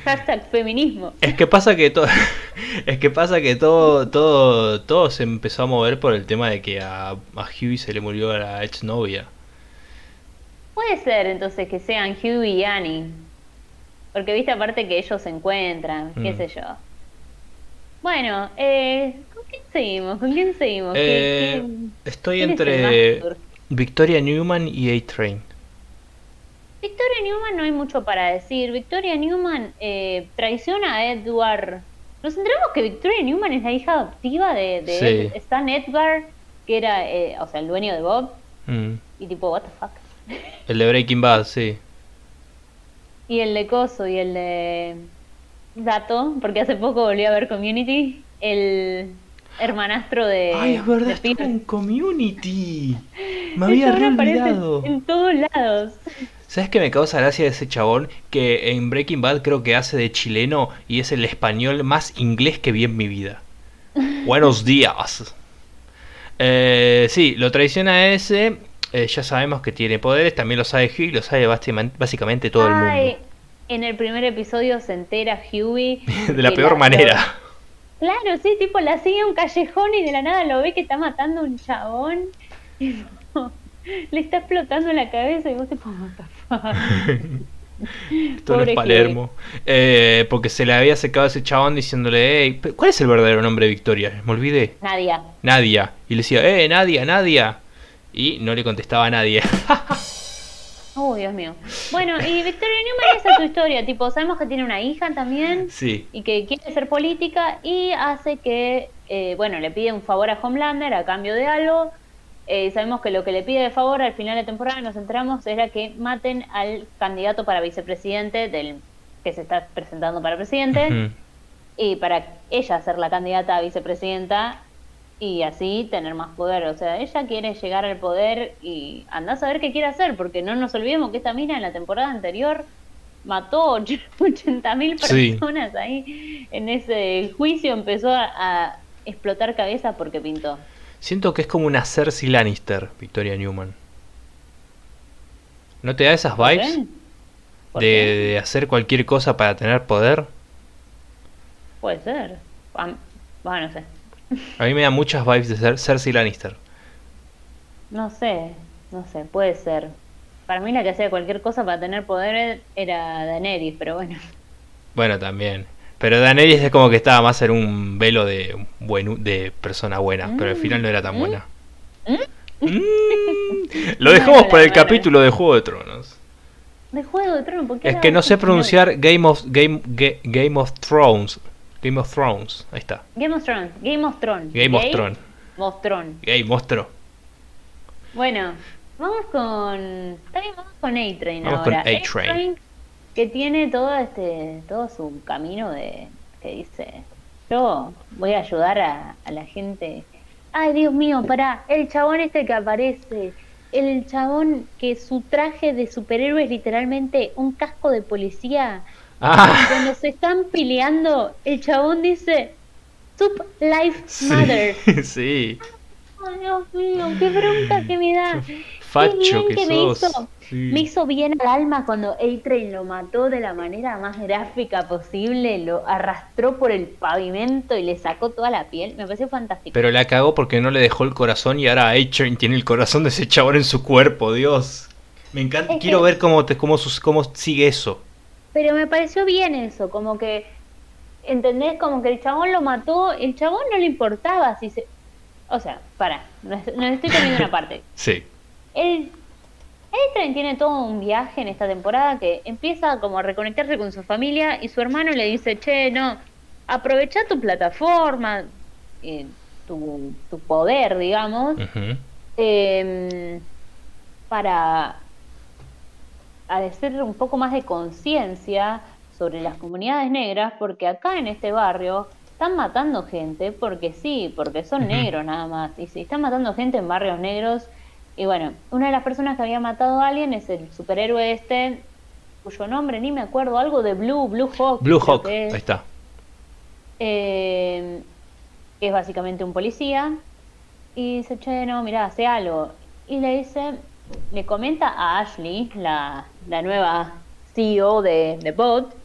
Hashtag feminismo. Es que pasa que todo, es que pasa que todo, todo, todo se empezó a mover por el tema de que a, a Huey se le murió la exnovia. Puede ser entonces que sean Hugh y Annie, porque viste aparte que ellos se encuentran, qué Mm. sé yo. Bueno, eh, ¿con quién seguimos? ¿Con quién seguimos? ¿Qué- Eh, qué- estoy quién entre? Victoria Newman y A-Train. Victoria Newman no hay mucho para decir. Victoria Newman eh, traiciona a Edward. Nos enteramos que Victoria Newman es la hija adoptiva de, de Sí. Ed- Stan Edgar, que era, eh, o sea, el dueño de Bob. Mm, Y tipo, what the fuck. El de Breaking Bad, sí. Y el de Coso y el de Dato, porque hace poco volví a ver Community, el hermanastro de. Ay, es verdad, de en Community. Me había olvidado. En todos lados. ¿Sabes qué me causa gracia de ese chabón? Que en Breaking Bad creo que hace de chileno y es el español más inglés que vi en mi vida. Buenos días. Eh, sí, lo traiciona ese. eh, ya sabemos que tiene poderes, también lo sabe Hugh y lo sabe básicamente, todo el Ay, mundo. en el primer episodio se entera Huey. De la peor manera. Claro, sí, tipo la sigue a un callejón y de la nada lo ve que está matando a un chabón. Le está explotando la cabeza y vos what the fuck. Esto no es Palermo. Eh, porque se le había secado a ese chabón diciéndole, "Ey, ¿cuál es el verdadero nombre de Victoria? Me olvidé. Nadia. Nadia. Y le decía, eh, Nadia, Nadia. Y no le contestaba a nadie. Oh, Dios mío. Bueno, y Victoria Newman esa es su historia. Tipo, sabemos que tiene una hija también sí. y que quiere ser política y hace que, eh, bueno, le pide un favor a Homelander a cambio de algo. Eh, sabemos que lo que le pide de favor al final de temporada, nos enteramos, era que maten al candidato para vicepresidente del que se está presentando para presidente y para ella ser la candidata a vicepresidenta y así tener más poder. O sea, ella quiere llegar al poder y anda a saber qué quiere hacer, porque no nos olvidemos que esta mina en la temporada anterior mató 80 mil Sí. personas ahí en ese juicio, empezó a, a explotar cabezas porque pintó. Siento que es como una Cersei Lannister, Victoria Newman. ¿No te da esas ¿Por vibes? De, hacer cualquier cosa para tener poder. Puede ser. Bueno, no sé. A mí me da muchas vibes de ser Cersei Lannister. No sé, no sé, puede ser. Para mí la que hacía cualquier cosa para tener poder era Daenerys, pero bueno. Bueno, también. Pero Daenerys es como que estaba más en un velo de, buen, de persona buena, pero al final no era tan ¿Mm? buena. ¿Mm? Mm. Lo dejamos para el capítulo de Juego de Tronos. De Juego de Tronos, ¿por qué Es que no sé pronunciar Game of Game Ga- Game of Thrones. Game of Thrones. Ahí está. Game of Thrones, Game of Thrones. Game of Game Thrones. of Thrones. Gay monstruo. Bueno, vamos con. Bien, vamos con A-Train Vamos con ahora. A-Train. Que tiene todo este. todo su camino de. que dice. Yo voy a ayudar a, a la gente. Ay, Dios mío, pará. El chabón este que aparece. El chabón que su traje de superhéroe es literalmente un casco de policía. Y Ah, cuando se están peleando, el chabón dice. Sup Life Matters. sí. Dios mío, qué bronca que me da. Facho que me sos. hizo. Sí. Me hizo bien al alma cuando A-Train lo mató de la manera más gráfica posible, lo arrastró por el pavimento y le sacó toda la piel. Me pareció fantástico. Pero la cagó porque no le dejó el corazón y ahora A-Train tiene el corazón de ese chabón en su cuerpo, Dios. Me encanta, Es quiero que- ver cómo, te, cómo, cómo sigue eso. Pero me pareció bien eso, como que, ¿entendés? Como que el chabón lo mató, el chabón no le importaba si se... O sea, para, nos estoy poniendo una parte. Sí. El A-Train tiene todo un viaje en esta temporada que empieza como a reconectarse con su familia y su hermano le dice, che, no, aprovecha tu plataforma, eh, tu, tu poder, digamos, em, para hacer un poco más de conciencia sobre las comunidades negras, porque acá en este barrio están matando gente, porque sí, porque son negros nada más, y si están matando gente en barrios negros, y bueno, una de las personas que había matado a alguien es el superhéroe este, cuyo nombre ni me acuerdo, algo de Blue, Blue Hawk. Blue Hawk, es ahí está. eh, es básicamente un policía, y dice, che, no, mira, hace algo. Y le dice, le comenta a Ashley, la, la nueva CEO de, de Bot,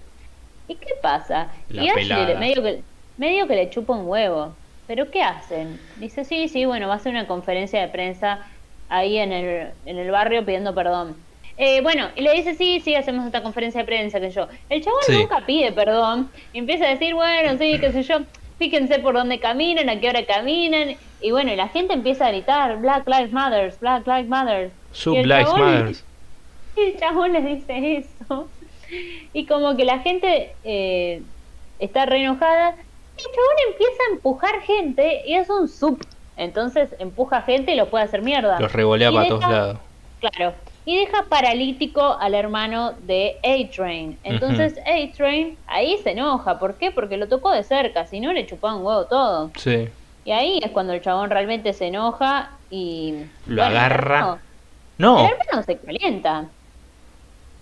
¿y qué pasa? La y Ashley pelada. le- medio que, medio que le chupa un huevo. ¿Pero qué hacen? Dice, sí, sí, bueno, va a hacer una conferencia de prensa ahí en el, en el barrio pidiendo perdón. Eh, bueno, y le dice, sí, sí, hacemos esta conferencia de prensa, que yo. El chabón Sí. nunca pide perdón. Y empieza a decir, bueno, sí, qué sé yo, fíjense por dónde caminan, a qué hora caminan. Y bueno, y la gente empieza a gritar, Black Lives Matter, Black Lives Matter. Sub Lives Matters. Y el chabón les dice eso. Y como que la gente eh, está re enojada. Y el chabón empieza a empujar gente y es un sub. Entonces empuja gente y lo puede hacer mierda. Los revolea Y para todos lados. Claro. Y deja paralítico al hermano de A-Train. Entonces A-Train ahí se enoja. ¿Por qué? Porque lo tocó de cerca. Si no, le chupaba un huevo todo. Sí. Y ahí es cuando el chabón realmente se enoja y... Lo bueno, el agarra. hermano- No. El hermano se calienta.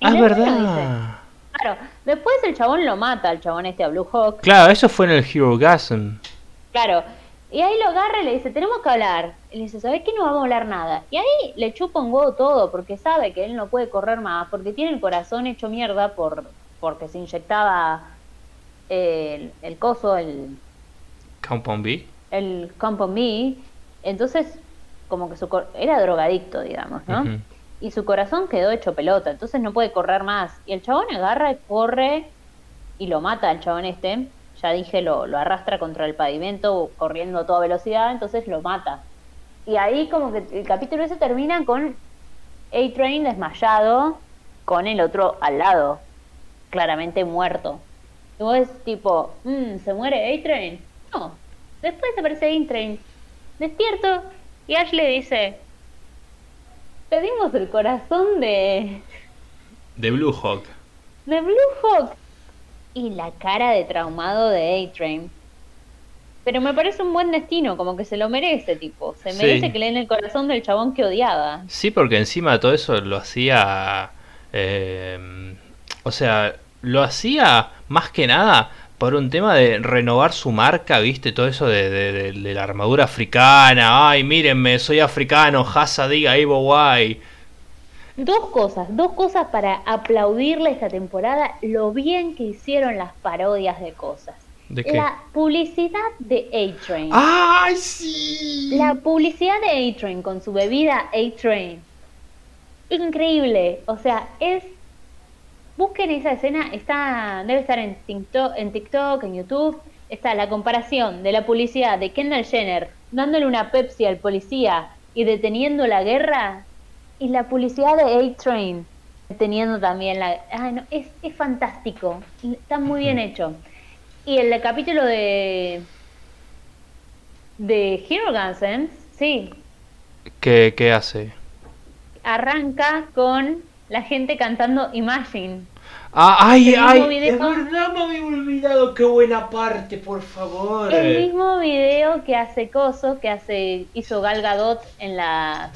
Ah, es el verdad. dice- claro, después el chabón lo mata, el chabón este a Blue Hawk. Claro, eso fue en el Hero Gasm. Claro. Y ahí lo agarra y le dice, tenemos que hablar. Y le dice, ¿sabes qué? No vamos a hablar nada. Y ahí le chupa un huevo todo, porque sabe que él no puede correr más, porque tiene el corazón hecho mierda por porque se inyectaba el, el coso, el, Compound B. el Compound Me. Entonces, como que su cor- era drogadicto, digamos, ¿no? Y su corazón quedó hecho pelota, entonces no puede correr más. Y el chabón agarra y corre y lo mata al chabón este. Ya dije, lo, lo arrastra contra el pavimento corriendo a toda velocidad, entonces lo mata. Y ahí como que el capítulo ese termina con A-Train desmayado, con el otro al lado, claramente muerto. Y vos es tipo, "Mm, ¿se muere A-Train? No. Después aparece A-Train, despierto, y Ash le dice, pedimos el corazón de, De Blue Hawk. de Blue Hawk. Y la cara de traumado de A-Train. Pero me parece un buen destino, como que se lo merece, tipo. Se Sí. merece que le den el corazón del chabón que odiaba. Sí, porque encima de todo eso lo hacía. eh, o sea, lo hacía más que nada por un tema de renovar su marca, ¿viste? Todo eso de, de- de- de la armadura africana. Ay, mírenme, soy africano, Hasa diga Ivo Guay. Dos cosas, dos cosas para aplaudirle esta temporada lo bien que hicieron las parodias de cosas. ¿De qué? La publicidad de A-Train. ¡Ay, sí! La publicidad de A-Train con su bebida A-Train. increíble. O sea, es. Busquen esa escena, está, debe estar en TikTok, en TikTok, en YouTube. Está la comparación de la publicidad de Kendall Jenner dándole una Pepsi al policía y deteniendo la guerra y la publicidad de A-Train deteniendo también la... Ah, no, es, es fantástico, está muy bien hecho. Y el capítulo de de Hero Guns, sí. ¿Qué, ¿Qué hace? Arranca con la gente cantando Imagine. Ah, ay, ay, es verdad, me había olvidado, qué buena parte, por favor. El mismo video que hace Coso, que hace hizo Gal Gadot en la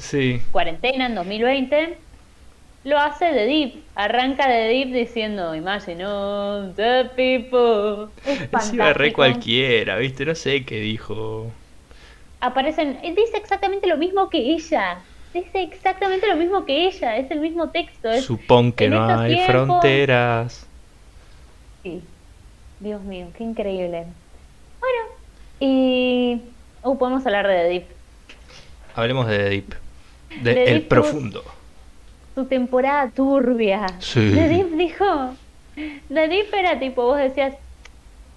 cuarentena en 2020, lo hace de Deep. Arranca de Deep diciendo, Imagine all the people. Es fantástico. re cualquiera, ¿viste? No sé qué dijo. Aparecen, dice exactamente lo mismo que ella. Dice exactamente lo mismo que ella, es el mismo texto. Supón que no hay fronteras. Sí, Dios mío, qué increíble. Bueno, y... Uh, podemos hablar de The Deep. Hablemos de The Deep. De El Profundo. Su, temporada turbia. Sí. The Deep dijo... The Deep era tipo, vos decías,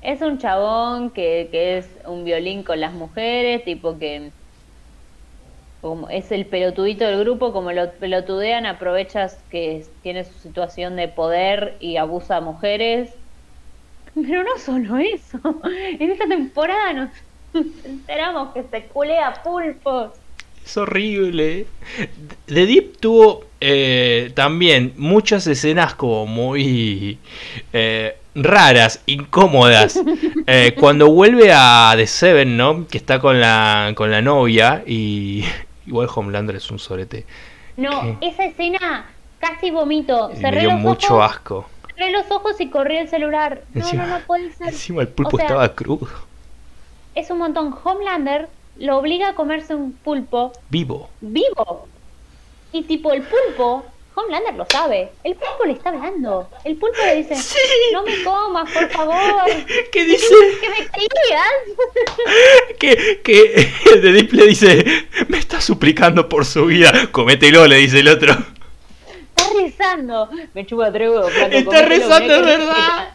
es un chabón que, que es un violín con las mujeres, tipo que como es el pelotudito del grupo, como lo pelotudean, aprovechas que tiene su situación de poder y abusa a mujeres. Pero no solo eso, en esta temporada nos enteramos que se culea pulpos. Es horrible. The Deep tuvo eh, también muchas escenas como muy eh, raras, incómodas. Eh, cuando vuelve a The Seven, ¿no? Que está con la, con la novia y, Igual Homelander es un sorete. No, esa escena casi vomito. Cerré me dio los mucho asco. Cerré los ojos y corrí el celular. no, no, no puede ser. Encima el pulpo estaba crudo. Es un montón. Homelander lo obliga a comerse un pulpo. Vivo. Vivo. Y tipo, el pulpo Homelander lo sabe. El pulpo le está hablando. El pulpo le dice, no me comas, por favor. ¿Qué dice? Que me querías. que, que el de Deep le dice, me está suplicando por su vida. Comételo, le dice el otro. Está rezando. Me chupa truco. Está rezando, es verdad.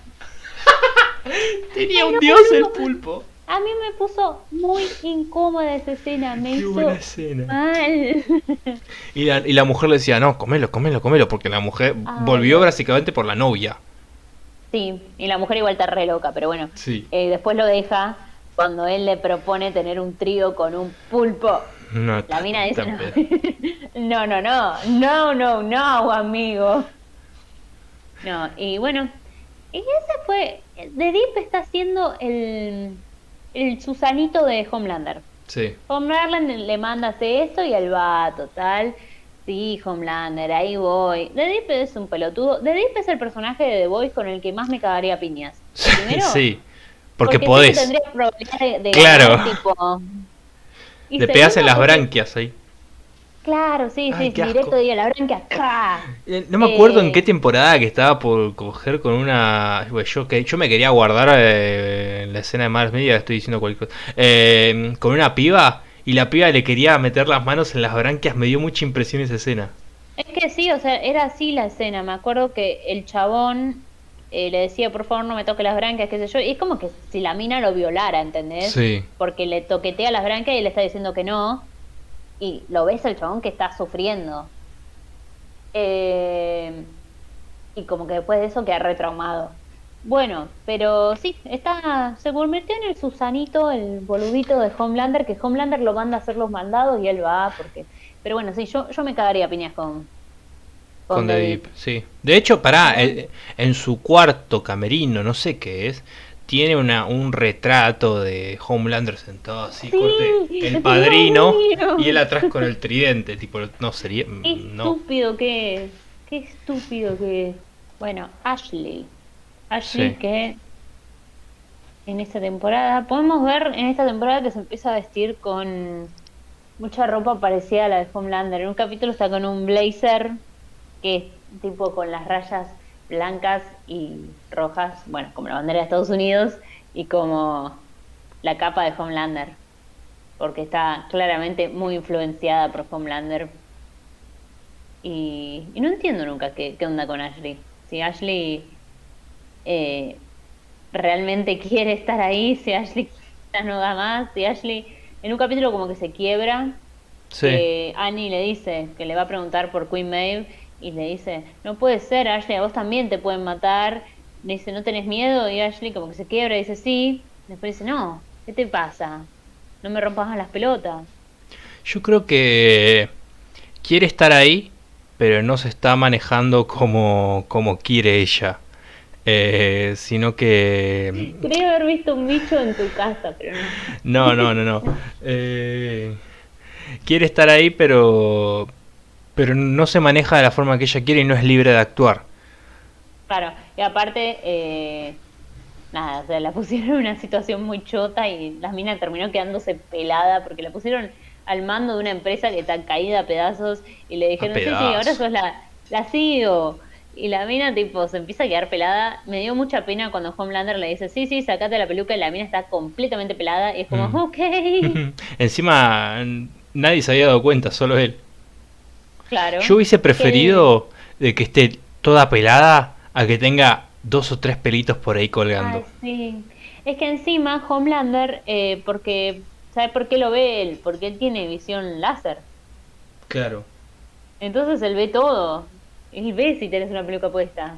Tenía un dios el pulpo. A mí me puso muy incómoda esa escena, me Qué hizo buena escena. mal. Y la, y la mujer le decía, no, comelo, comelo, comelo, porque la mujer volvió básicamente por la novia. Sí, y la mujer igual está re loca, pero bueno. Sí. Eh, después lo deja cuando él le propone tener un trío con un pulpo. No, la mina dice, no. no, no, no, no, no, no, amigo. No, y bueno, y ese fue, The Deep está haciendo el el Susanito de Homelander. Sí. Homelander le manda esto y él va, total. Sí, Homelander, ahí voy. The Deep es un pelotudo. The Deep es el personaje de The Voice con el que más me cagaría piñas. Primero, sí, porque, podés. de, claro. tipo, Le pegas en las branquias ahí. Claro, sí, sí, directo de la branquia. Eh, no me acuerdo en eh, qué temporada que estaba por coger con una. Yo, que, yo me quería guardar eh, en la escena de Mars Media, estoy diciendo cualquier cosa. con una piba y la piba le quería meter las manos en las branquias, me dio mucha impresión esa escena. Es que sí, o sea, era así la escena. Me acuerdo que el chabón le decía, por favor, no me toque las branquias, qué sé yo. Y es como que si la mina lo violara, ¿entendés? Sí. Porque le toquetea las branquias y le está diciendo que no y lo ves al chabón que está sufriendo. Eh, y como que después de eso queda retraumado. Bueno, pero sí, está, se convirtió en el Susanito, el boludito de Homelander, que Homelander lo manda a hacer los mandados y él va, porque... Pero bueno, sí, yo, yo me cagaría piñas con... Con, The Deep, sí. De hecho, pará, en su cuarto camerino, no sé qué es, tiene una, un retrato de Homelander sentado así, el padrino, y él atrás con el tridente, tipo, no sería... Qué estúpido que es, qué estúpido que es. Bueno, Ashley, Ashley que en esta temporada, podemos ver en esta temporada que se empieza a vestir con mucha ropa parecida a la de Homelander. En un capítulo está con un blazer que es tipo con las rayas blancas y rojas, bueno, como la bandera de Estados Unidos y como la capa de Homelander, porque está claramente muy influenciada por Homelander. Y, no entiendo nunca qué, qué, onda con Ashley. Si Ashley eh, realmente quiere estar ahí, si Ashley ya no da más, si Ashley en un capítulo como que se quiebra, sí. Annie le dice que le va a preguntar por Queen Maeve y le dice, no puede ser Ashley, a vos también te pueden matar. Le dice, ¿no tenés miedo? Y Ashley como que se quiebra y dice, sí. Después dice, no, ¿qué te pasa? No me rompas las pelotas. Yo creo que quiere estar ahí, pero no se está manejando como, como quiere ella. Eh, sino que... Creo haber visto un bicho en tu casa, pero no. No, no, no, no. Eh, quiere estar ahí, pero, pero no se maneja de la forma que ella quiere y no es libre de actuar. Claro, y aparte, eh, nada, o sea, la pusieron en una situación muy chota y la mina terminó quedándose pelada porque la pusieron al mando de una empresa que está caída a pedazos y le dijeron, sí, sí, ahora sos la, la CEO. Y la mina, tipo, se empieza a quedar pelada. Me dio mucha pena cuando Homelander le dice, sí, sí, sacate la peluca y la mina está completamente pelada. Y es como, mm. ok. Encima, nadie se había dado cuenta, solo él. Claro. Yo hubiese preferido de que esté toda pelada a que tenga dos o tres pelitos por ahí colgando. sí. Es que encima Homelander, eh, porque ¿sabe por qué lo ve él? Porque él tiene visión láser. Claro. Entonces él ve todo. Él ve si tenés una peluca puesta.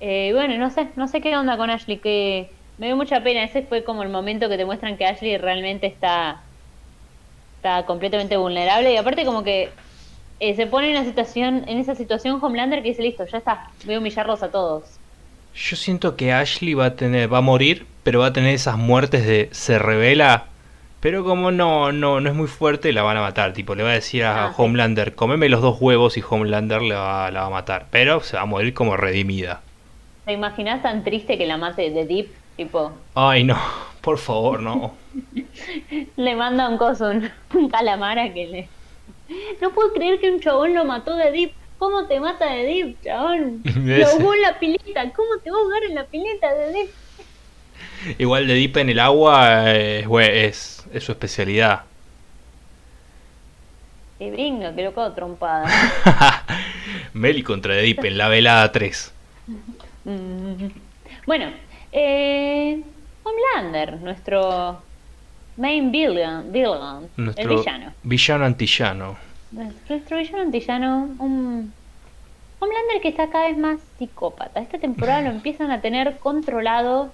Eh, bueno, no sé, no sé qué onda con Ashley, que me dio mucha pena. Ese fue como el momento que te muestran que Ashley realmente está, está completamente vulnerable y aparte como que eh, se pone en una situación, en esa situación Homelander que dice listo, ya está, voy a humillarlos a todos. Yo siento que Ashley va a tener, va a morir, pero va a tener esas muertes de se revela, pero como no, no, no es muy fuerte, la van a matar. Tipo, le va a decir a ah, Homelander, comeme los dos huevos y Homelander la va, la va a matar. Pero se va a morir como redimida. ¿Te imaginas tan triste que la mate de Deep? Tipo. Ay, no, por favor, no. le manda un coso, un calamara que le no puedo creer que un chabón lo mató de Deep. ¿Cómo te mata de Deep, chabón? Lo ahogó en la pileta. ¿Cómo te va a ahogar en la pileta de Deep? Igual de Deep en el agua eh, es, es, su especialidad. Qué bringa, que loco trompada. Meli contra The Deep en la velada 3. bueno, eh, Homelander, nuestro Main villain, villain el villano. Villano antillano. Nuestro villano antillano, un Homelander que está cada vez más psicópata. Esta temporada lo empiezan a tener controlado.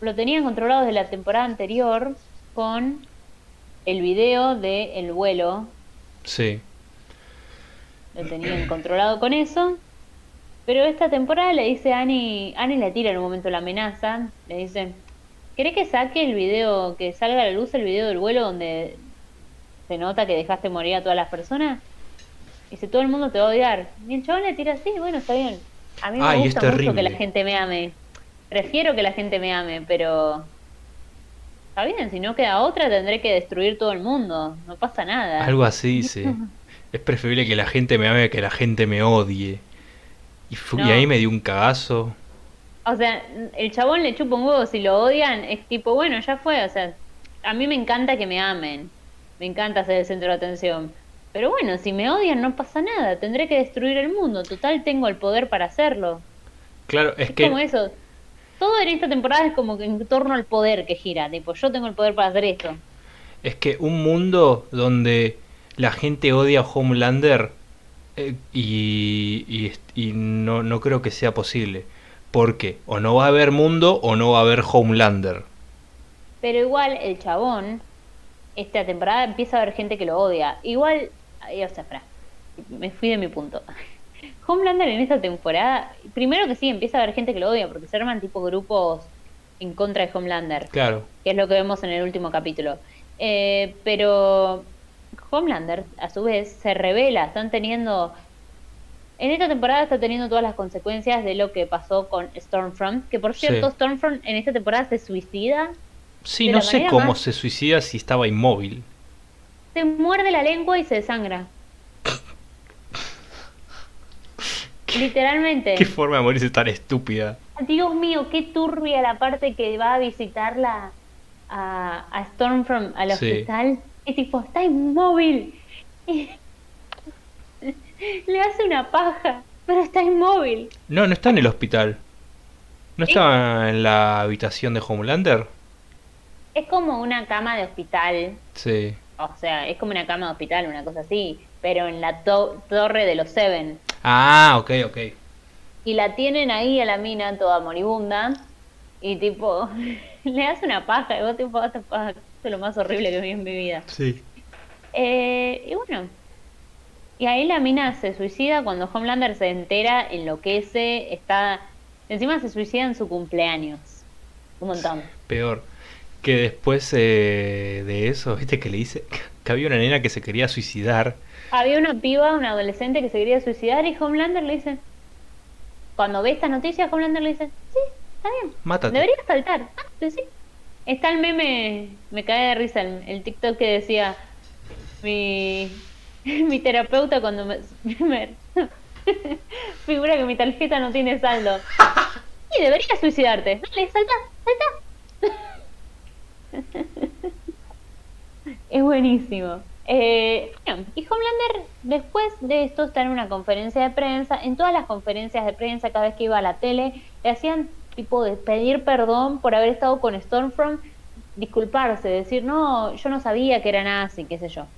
Lo tenían controlado desde la temporada anterior con el video de el vuelo. Sí. Lo tenían controlado con eso. Pero esta temporada le dice a Annie, Annie le tira en un momento la amenaza, le dice, ¿Querés que saque el video, que salga a la luz el video del vuelo donde se nota que dejaste morir a todas las personas? Y si todo el mundo te va a odiar. Y el chabón le tira así, bueno, está bien. A mí me gusta mucho que la gente me ame. Prefiero que la gente me ame, pero... Está bien, si no queda otra tendré que destruir todo el mundo. No pasa nada. Algo así, sí. es preferible que la gente me ame que la gente me odie. Y, y ahí me dio un cagazo. O sea, el chabón le chupa un huevo si lo odian, es tipo, bueno, ya fue, o sea, a mí me encanta que me amen, me encanta ser el centro de atención. Pero bueno, si me odian no pasa nada, tendré que destruir el mundo, total tengo el poder para hacerlo. Claro, es, que... como eso. Todo en esta temporada es como que en torno al poder que gira, tipo, yo tengo el poder para hacer esto. Es que un mundo donde la gente odia a Homelander eh, y, y, y no, no creo que sea posible porque o no va a haber mundo o no va a haber Homelander. Pero igual el chabón, esta temporada empieza a haber gente que lo odia. Igual, o sea, me fui de mi punto. Homelander en esta temporada, primero que sí, empieza a haber gente que lo odia, porque se arman tipo grupos en contra de Homelander. Claro. Que es lo que vemos en el último capítulo. Eh, pero Homelander, a su vez, se revela, están teniendo en esta temporada está teniendo todas las consecuencias de lo que pasó con Stormfront, que por cierto, Stormfront en esta temporada se suicida. Sí, no sé cómo se suicida si estaba inmóvil. Se muerde la lengua y se desangra. Literalmente. Qué forma de morirse tan estúpida. Dios mío, qué turbia la parte que va a visitarla a, a Stormfront al hospital. Es tipo, está inmóvil. Le hace una paja, pero está inmóvil. No, no está en el hospital. ¿No estaba en la habitación de Homelander? Es como una cama de hospital. Sí. O sea, es como una cama de hospital, una cosa así. Pero en la to- torre de los Seven. Ah, ok, ok. Y la tienen ahí a la mina toda moribunda. Y tipo, le hace una paja. Y vos tipo, es lo más horrible que vi en mi vida. Sí. Eh, y bueno. Y ahí la mina se suicida cuando Homelander se entera, enloquece, está... Encima se suicida en su cumpleaños. Un montón. Peor. Que después eh, de eso, viste que le dice que había una nena que se quería suicidar. Había una piba, una adolescente que se quería suicidar y Homelander le dice... Cuando ve esta noticia, Homelander le dice, sí, está bien. Mátate. Debería saltar. Ah, sí, sí. Está el meme, me cae de risa, el, el TikTok que decía, mi, mi terapeuta cuando me, me- figura que mi tarjeta no tiene saldo. Y deberías suicidarte. Dale, salta, salta. Es buenísimo. Eh, y Homelander después de esto está en una conferencia de prensa. En todas las conferencias de prensa, cada vez que iba a la tele, le hacían tipo de pedir perdón por haber estado con Stormfront, disculparse, decir, no, yo no sabía que era nazi, qué sé yo.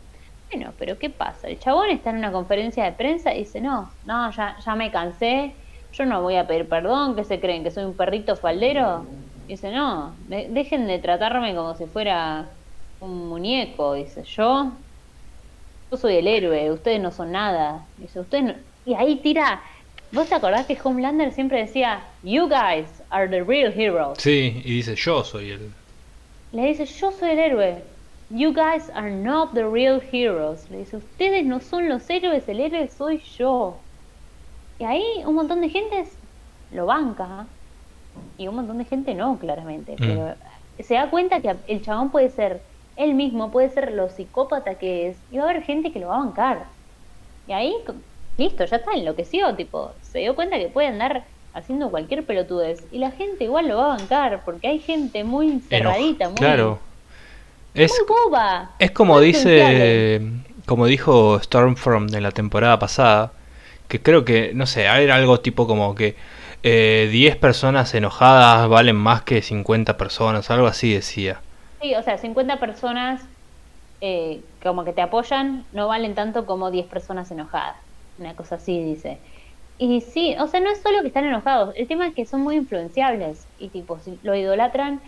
Bueno, pero ¿qué pasa? El chabón está en una conferencia de prensa y dice, no, no, ya, ya me cansé, yo no voy a pedir perdón, ¿qué se creen? ¿Que soy un perrito faldero? Y dice, no, de- dejen de tratarme como si fuera un muñeco, dice, yo, yo soy el héroe, ustedes no son nada. Dice, ustedes no-". Y ahí tira, ¿vos te acordás que Homelander siempre decía, you guys are the real heroes? Sí, y dice yo soy el... Le dice, yo soy el héroe. You guys are not the real heroes. Le dice, ustedes no son los héroes, el héroe soy yo. Y ahí un montón de gente lo banca. Y un montón de gente no, claramente. Mm. Pero se da cuenta que el chabón puede ser él mismo, puede ser lo psicópata que es. Y va a haber gente que lo va a bancar. Y ahí, listo, ya está, enloqueció. Tipo, se dio cuenta que puede andar haciendo cualquier pelotudez. Y la gente igual lo va a bancar. Porque hay gente muy cerradita, muy... Claro. Es, boba. es como dice... Como dijo Stormfront en la temporada pasada, que creo que, no sé, era algo tipo como que eh, 10 personas enojadas valen más que 50 personas, algo así decía. Sí, o sea, 50 personas eh, como que te apoyan no valen tanto como 10 personas enojadas. Una cosa así dice. Y sí, o sea, no es solo que están enojados, el tema es que son muy influenciables y tipo, si lo idolatran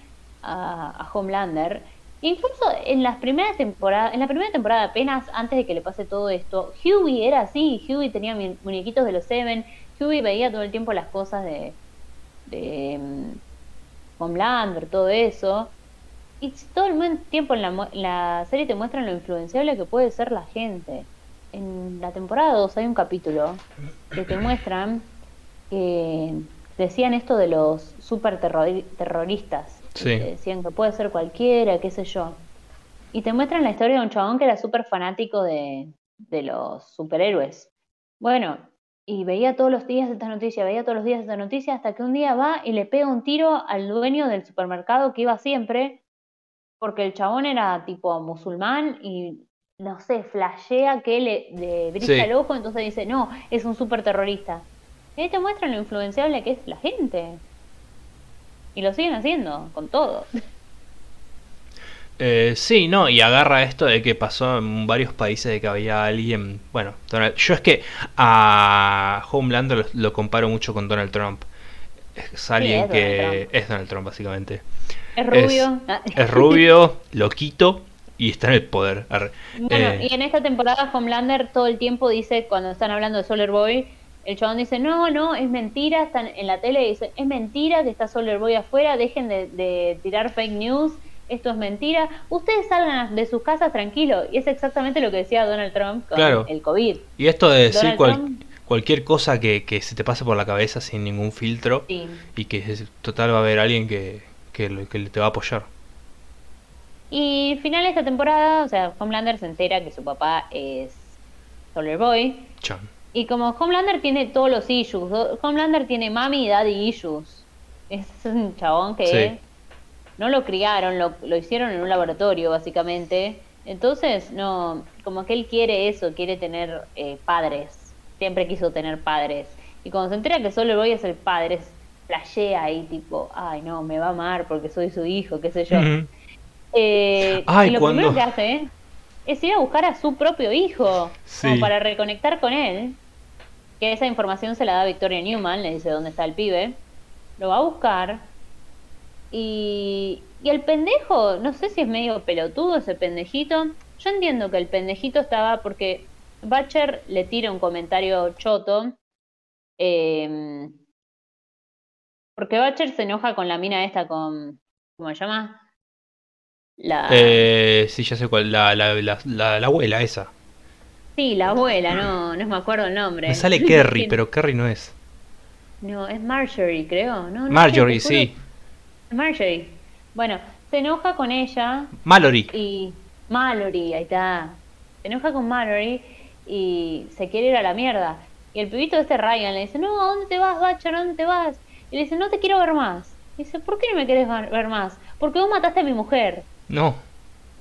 a, a Homelander. Incluso en las primeras temporadas, en la primera temporada apenas antes de que le pase todo esto, Huey era así, Huey tenía mu- muñequitos de los Seven, Huey veía todo el tiempo las cosas de, de Homelander, todo eso. Y todo el tiempo en la, la serie te muestran lo influenciable que puede ser la gente. En la temporada 2 hay un capítulo que te muestran que decían esto de los super terrori- terroristas. Sí. Decían que puede ser cualquiera, qué sé yo. Y te muestran la historia de un chabón que era súper fanático de, de los superhéroes. Bueno, y veía todos los días esta noticia, veía todos los días esta noticia, hasta que un día va y le pega un tiro al dueño del supermercado que iba siempre, porque el chabón era tipo musulmán y no sé, flashea que le, le brilla Sí. el ojo, entonces dice, no, es un super terrorista. Y ahí te muestran lo influenciable que es la gente. Y lo siguen haciendo, con todo. Eh, sí, no, y agarra esto de que pasó en varios países de que había alguien. Bueno, Donald- yo es que a Homelander lo, lo comparo mucho con Donald Trump. Es alguien es que Donald es Donald Trump, básicamente. Es rubio. Es rubio, loquito y está en el poder. Bueno, Eh, y en esta temporada Homelander todo el tiempo dice, cuando están hablando de Solar Boy, el chabón dice, no, no, es mentira, están en la tele y dice, es mentira que está Solar Boy afuera, dejen de, de tirar fake news, esto es mentira, ustedes salgan de sus casas tranquilos. Y es exactamente lo que decía Donald Trump con Claro. el COVID. y esto de decir Donald cual- Trump- cualquier cosa que, que se te pase por la cabeza sin ningún filtro Sí. y que total va a haber alguien que, que, que te va a apoyar. Y al final de esta temporada, o sea, Homelander se entera que su papá es Solar Boy. Y como Homelander tiene todos los issues, Homelander tiene mami y daddy issues. Es un chabón que Sí. no lo criaron, lo, lo hicieron en un laboratorio básicamente. Entonces, no, como que él quiere eso, quiere tener eh, padres. siempre quiso tener padres. Y cuando se entera que solo Boy es el padre, flashea ahí tipo, ay no, me va a amar porque soy su hijo, qué sé yo. Eh, Ay, y lo cuando- primero que hace es ir a buscar a su propio hijo, Sí. como para reconectar con él. Que esa información se la da Victoria Newman, le dice dónde está el pibe. Lo va a buscar. Y, y el pendejo, no sé si es medio pelotudo ese pendejito. Yo entiendo que el pendejito estaba porque Butcher le tira un comentario choto. eh, porque Butcher se enoja con la mina esta, con. ¿Cómo se llama? La. Eh, sí, ya sé cuál. La, la, la, la- la abuela esa. Sí, la abuela, no, no me acuerdo el nombre. Me sale Kerry, pero Kerry no es. No, es Marjorie, creo. No, Marjorie, sí. Marjorie. Bueno, se enoja con ella Mallory. y Mallory, ahí está. Se enoja con Mallory y se quiere ir a la mierda. Y el pibito este Ryan le dice, no, ¿a dónde te vas, Butcher? ¿A dónde te vas? Y le dice, no te quiero ver más. Y dice, ¿por qué no me querés ver más? Porque vos mataste a mi mujer. No,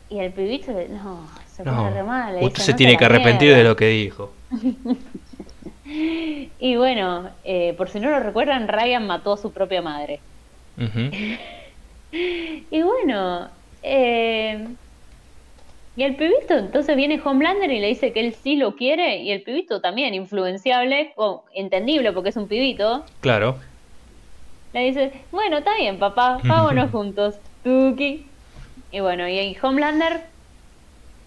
Y el pibito, le- no, se pone re mal. le Usted dice, se "No tiene que arrepentir mierda". de lo que dijo. Y bueno, eh, por si no lo recuerdan, Ryan mató a su propia madre. Y bueno, eh, y el pibito entonces viene Homelander y le dice que él sí lo quiere, y el pibito también, influenciable, o entendible porque es un pibito, Claro. le dice, bueno, está bien, papá, vámonos juntos, Tuki. Y bueno, y ahí Homelander,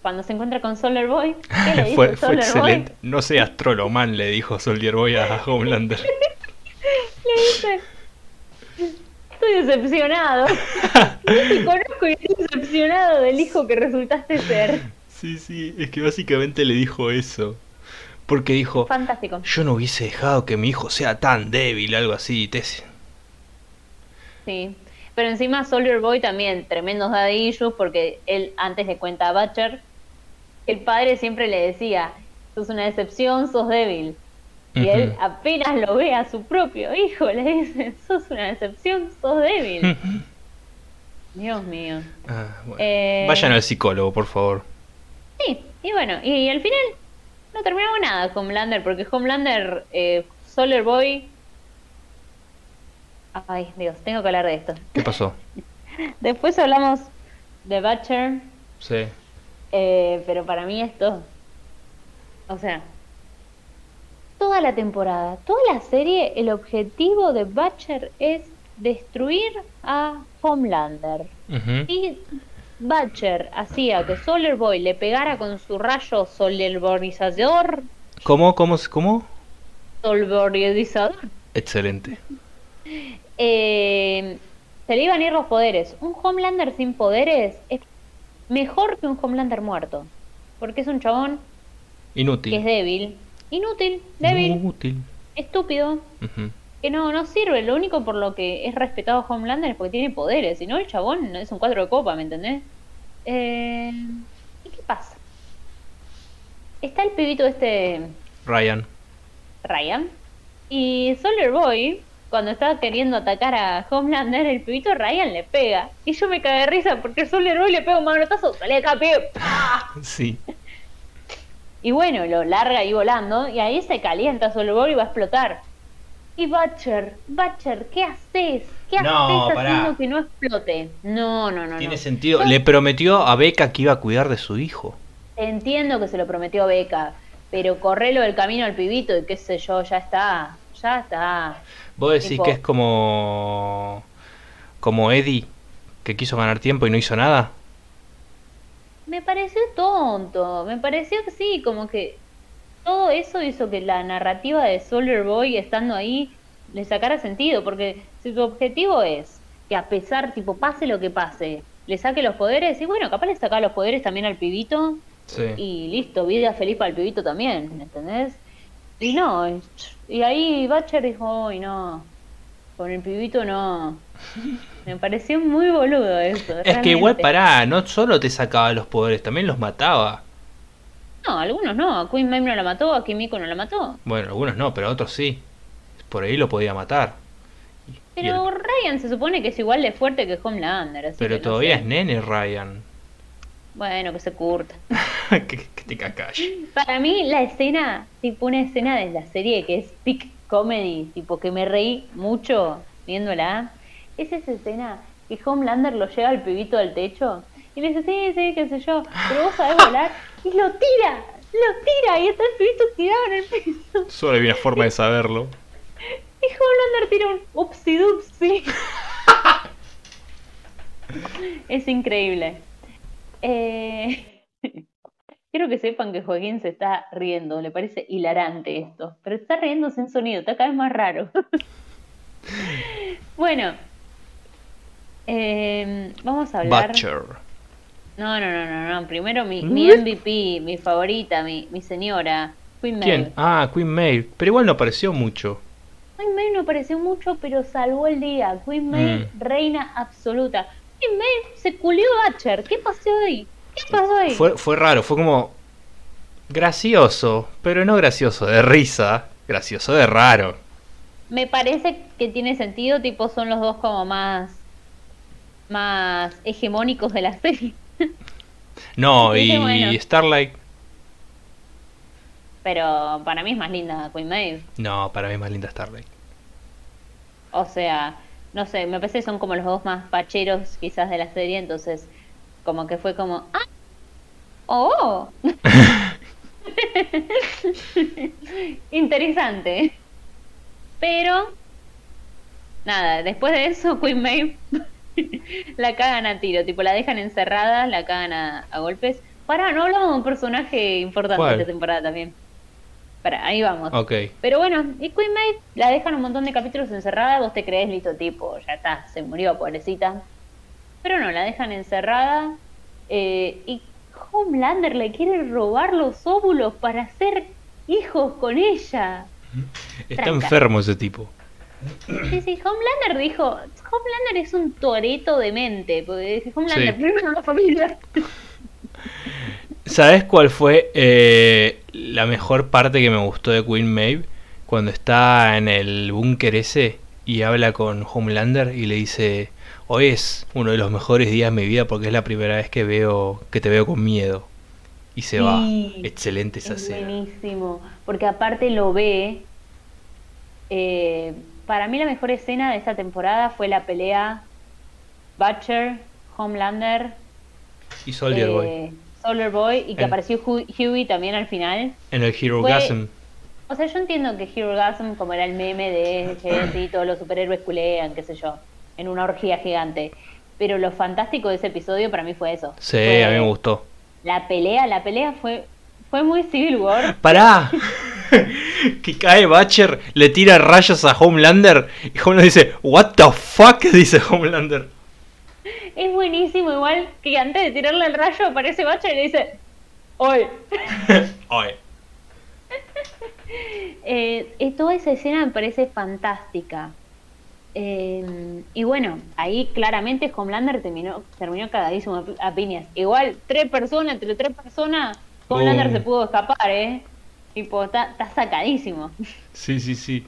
cuando se encuentra con Solar Boy, ¿qué le dice fue, excelente. Boy? No seas troloman, le dijo Soldier Boy a Homelander. Le dice, estoy decepcionado. No te conozco y estoy decepcionado del hijo que resultaste ser. Sí, sí, es que básicamente le dijo eso. Porque dijo, Fantástico. yo no hubiese dejado que mi hijo sea tan débil, algo así. Te... Sí. Pero encima Soldier Boy también, tremendos daddy issues, porque él antes le cuenta a Butcher que el padre siempre le decía, sos una decepción, sos débil. Y él apenas lo ve a su propio hijo, le dice, sos una decepción, sos débil. Dios mío. Ah, bueno. Eh, Vayan al psicólogo, por favor. Sí, y bueno, y, al final no terminaba nada Homelander, porque Homelander, eh, Solar Boy... Ay, Dios, tengo que hablar de esto. ¿Qué pasó? Después hablamos de Butcher, Sí. eh, pero para mí esto... O sea, toda la temporada, toda la serie, el objetivo de Butcher es destruir a Homelander. Y Butcher hacía que Solar Boy le pegara con su rayo solverizador. ¿Cómo? ¿Cómo? ¿Cómo? Solverizador. Excelente. Eh, se le iban a ir los poderes. Un Homelander sin poderes es mejor que un Homelander muerto. Porque es un chabón que es Inútil. débil, inútil, débil, Inútil. estúpido, que no, no sirve. Lo único por lo que es respetado Homelander es porque tiene poderes. Si no, el chabón es un cuadro de copa, ¿me entendés? Eh, ¿Y qué pasa? Está el pibito este Ryan. Ryan. Y Solar Boy, cuando estaba queriendo atacar a Homelander, el pibito Ryan le pega. Y yo me cagué de risa porque Solar Boy le pega un manotazo, salí de acá, pibe. Sí. Y bueno, lo larga ahí volando. Y ahí se calienta Solar Boy y va a explotar. Y Butcher, Butcher, ¿qué haces? ¿Qué No, haces pará. haciendo que no explote? No, no, no. Tiene no. sentido. Yo Le prometió a Becca que iba a cuidar de su hijo. Entiendo que se lo prometió Beca, pero correlo del camino al pibito y qué sé yo, ya está. Ya está. Vos decís Tipo- que es como. como Eddie, que quiso ganar tiempo y no hizo nada. Me pareció tonto, me pareció que sí, como que todo eso hizo que la narrativa de Solar Boy estando ahí le sacara sentido, porque si tu objetivo es que a pesar, tipo, pase lo que pase, le saque los poderes, y bueno, capaz le saca los poderes también al pibito, Sí. y listo, vida feliz para el pibito también, ¿entendés? Y no, y- ahí Butcher dijo, uy, no, con el pibito no. Me pareció muy boludo eso. Es que igual pará, no solo te sacaba los poderes, también los mataba. No, algunos no. A Queen Mame no la mató, a Kimiko no la mató. Bueno, algunos no, pero otros sí. Por ahí lo podía matar. Pero el- Ryan se supone que es igual de fuerte que Homelander. Así pero que no todavía sé. es nene Ryan. Bueno, que se curta. que, que te cacas. Para mí, la escena, tipo una escena de la serie que es peak comedy, tipo que me reí mucho viéndola, es esa escena que Homelander lo lleva al pibito al techo y le dice, sí, sí, qué sé yo, pero vos sabés volar, y lo tira, lo tira, y está el pibito tirado en el piso. Solo hay una forma de saberlo. Y Homelander tira un upsi dupsi. es increíble. Eh... Quiero que sepan que Joaquín se está riendo, le parece hilarante esto, pero está riéndose en sonido, está cada vez más raro. bueno, eh, vamos a hablar. Butcher. No, no, no, no, no. Primero mi, mi MVP, mi favorita, mi, mi señora, Queen Maeve. ¿Quién? Ah, Queen Maeve. Pero igual no apareció mucho. Queen Maeve no apareció mucho, pero salvó el día. Queen Maeve, Mm. reina absoluta. Queen Maeve se culió a Butcher. ¿Qué pasó ahí? ¿Qué pasó ahí? Fue, fue raro, fue como gracioso, pero no gracioso de risa, gracioso de raro. Me parece que tiene sentido, tipo son los dos como más más hegemónicos de la serie. No, y bueno. Starlight, Pero para mí es más linda Queen Maeve. no, para mí es más linda Starlight. O sea, no sé, me parece que son como los dos más pacheros quizás de la serie, entonces como que fue como, ah, oh, interesante. Pero, nada, después de eso Queen Maeve la cagan a tiro, tipo la dejan encerrada, la cagan a, a golpes. Para, no hablamos de un personaje importante ¿Cuál? de esta temporada también. Para, ahí vamos. Ok. Pero bueno, y Queen Maeve la dejan un montón de capítulos encerrada, vos te crees listo, tipo, ya está, se murió, pobrecita. Pero no, la dejan encerrada eh, y Homelander le quiere robar los óvulos para hacer hijos con ella. Está Tranca. enfermo ese tipo. Sí, sí, Homelander dijo, Homelander es un toreto de mente, porque dice, Homelander, Sí. primero la familia. ¿Sabes cuál fue eh, la mejor parte que me gustó de Queen Maeve? Cuando está en el búnker ese y habla con Homelander y le dice, hoy es uno de los mejores días de mi vida porque es la primera vez que veo que te veo con miedo. Y se va. Excelente esa es escena. buenísimo, porque aparte lo ve. eh, para mí la mejor escena de esta temporada fue la pelea Butcher, Homelander, Y Soldier eh, Boy. Soldier Boy y que En- apareció Hu- Huey también al final. En el Hero Gasm. O sea, yo entiendo que Hero Gasm, como era el meme de sí, todos los superhéroes culean, qué sé yo, en una orgía gigante. Pero lo fantástico de ese episodio para mí fue eso. Sí, Fue a mí me gustó. La pelea, la pelea fue, fue muy Civil War. ¡Pará! que cae Butcher, le tira rayos a Homelander y Homelander dice, ¿What the fuck? dice Homelander. Es buenísimo, igual que antes de tirarle el rayo aparece Bacha y le dice, ¡Oye! Oye. Eh, eh, toda esa escena me parece fantástica. Eh, y bueno, ahí claramente Homelander terminó, terminó cagadísimo a pi- a piñas. Igual, tres personas, entre tres personas, Homelander Oh. se pudo escapar, ¿eh? Tipo, está, está sacadísimo. Sí, sí, sí.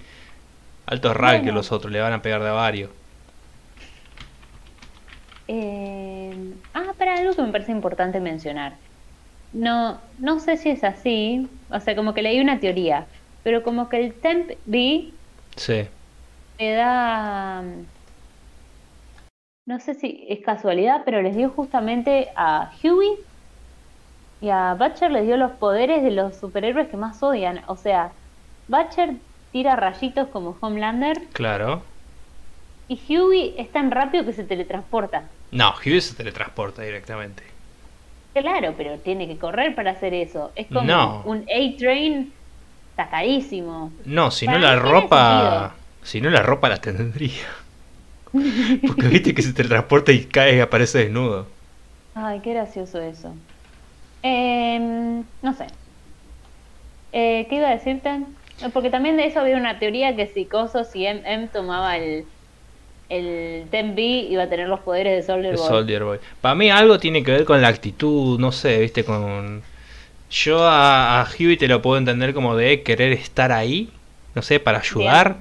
Altos rank que Bueno. los otros, le van a pegar de a varios. Eh, ah, para algo que me parece importante mencionar. No, no sé si es así, o sea, como que leí una teoría, pero como que el Temp B Sí. le da, no sé si es casualidad, pero les dio justamente a Huey y a Butcher les dio los poderes de los superhéroes que más odian. O sea, Butcher tira rayitos como Homelander Claro. Y Huey es tan rápido que se teletransporta. No, Hughes se teletransporta directamente. Claro, pero tiene que correr para hacer eso. Es como No. un A-Train sacadísimo. No, si no la ropa... Si no la ropa la tendría. Porque viste que se teletransporta y cae y aparece desnudo. Ay, qué gracioso eso. Em, no sé. Eh, ¿Qué iba a decirte? Porque también de eso había una teoría que si Coso, si M, M tomaba el, el Ten B, iba a tener los poderes de Soldier Boy. Soldier Boy. Para mí algo tiene que ver con la actitud, no sé, viste, con... Yo a, a Huey te lo puedo entender como de querer estar ahí, no sé, para ayudar.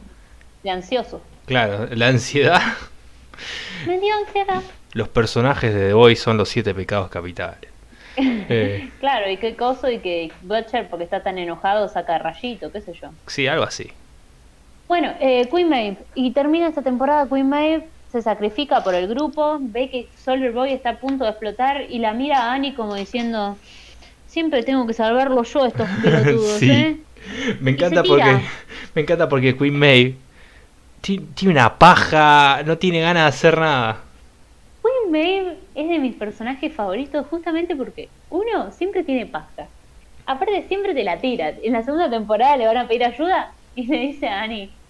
De ansioso. Claro, la ansiedad. Me dio ansiedad. Los personajes de The Boys son los siete pecados capitales. Eh, Claro, y qué coso y que Butcher, porque está tan enojado, saca rayito, qué sé yo. sí, algo así. Bueno, eh, Queen Maeve. Y termina esta temporada Queen Maeve, se sacrifica por el grupo, ve que Soldier Boy está a punto de explotar y la mira a Annie como diciendo, siempre tengo que salvarlo yo estos pelotudos, Sí. ¿eh? Me encanta porque me encanta porque Queen ti- tiene una paja, no tiene ganas de hacer nada. Queen Maeve es de mis personajes favoritos justamente porque uno siempre tiene pasta. Aparte siempre te la tira. En la segunda temporada le van a pedir ayuda y le dice a Annie, ¿no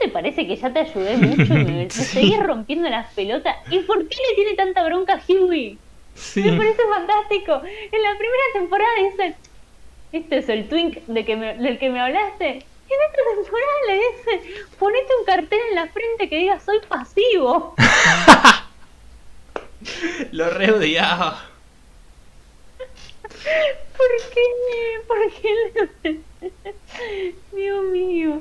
¿te parece que ya te ayudé mucho y me, Sí. seguís rompiendo las pelotas? ¿Y por qué le tiene tanta bronca a Huey? Sí. Me parece fantástico. En la primera temporada dice, este es el twink de que me- del que me hablaste. Y en esta temporada le dice, ponete un cartel en la frente que diga soy pasivo. Lo re odiaba. ¿Por qué? ¿Por qué? Dios mío.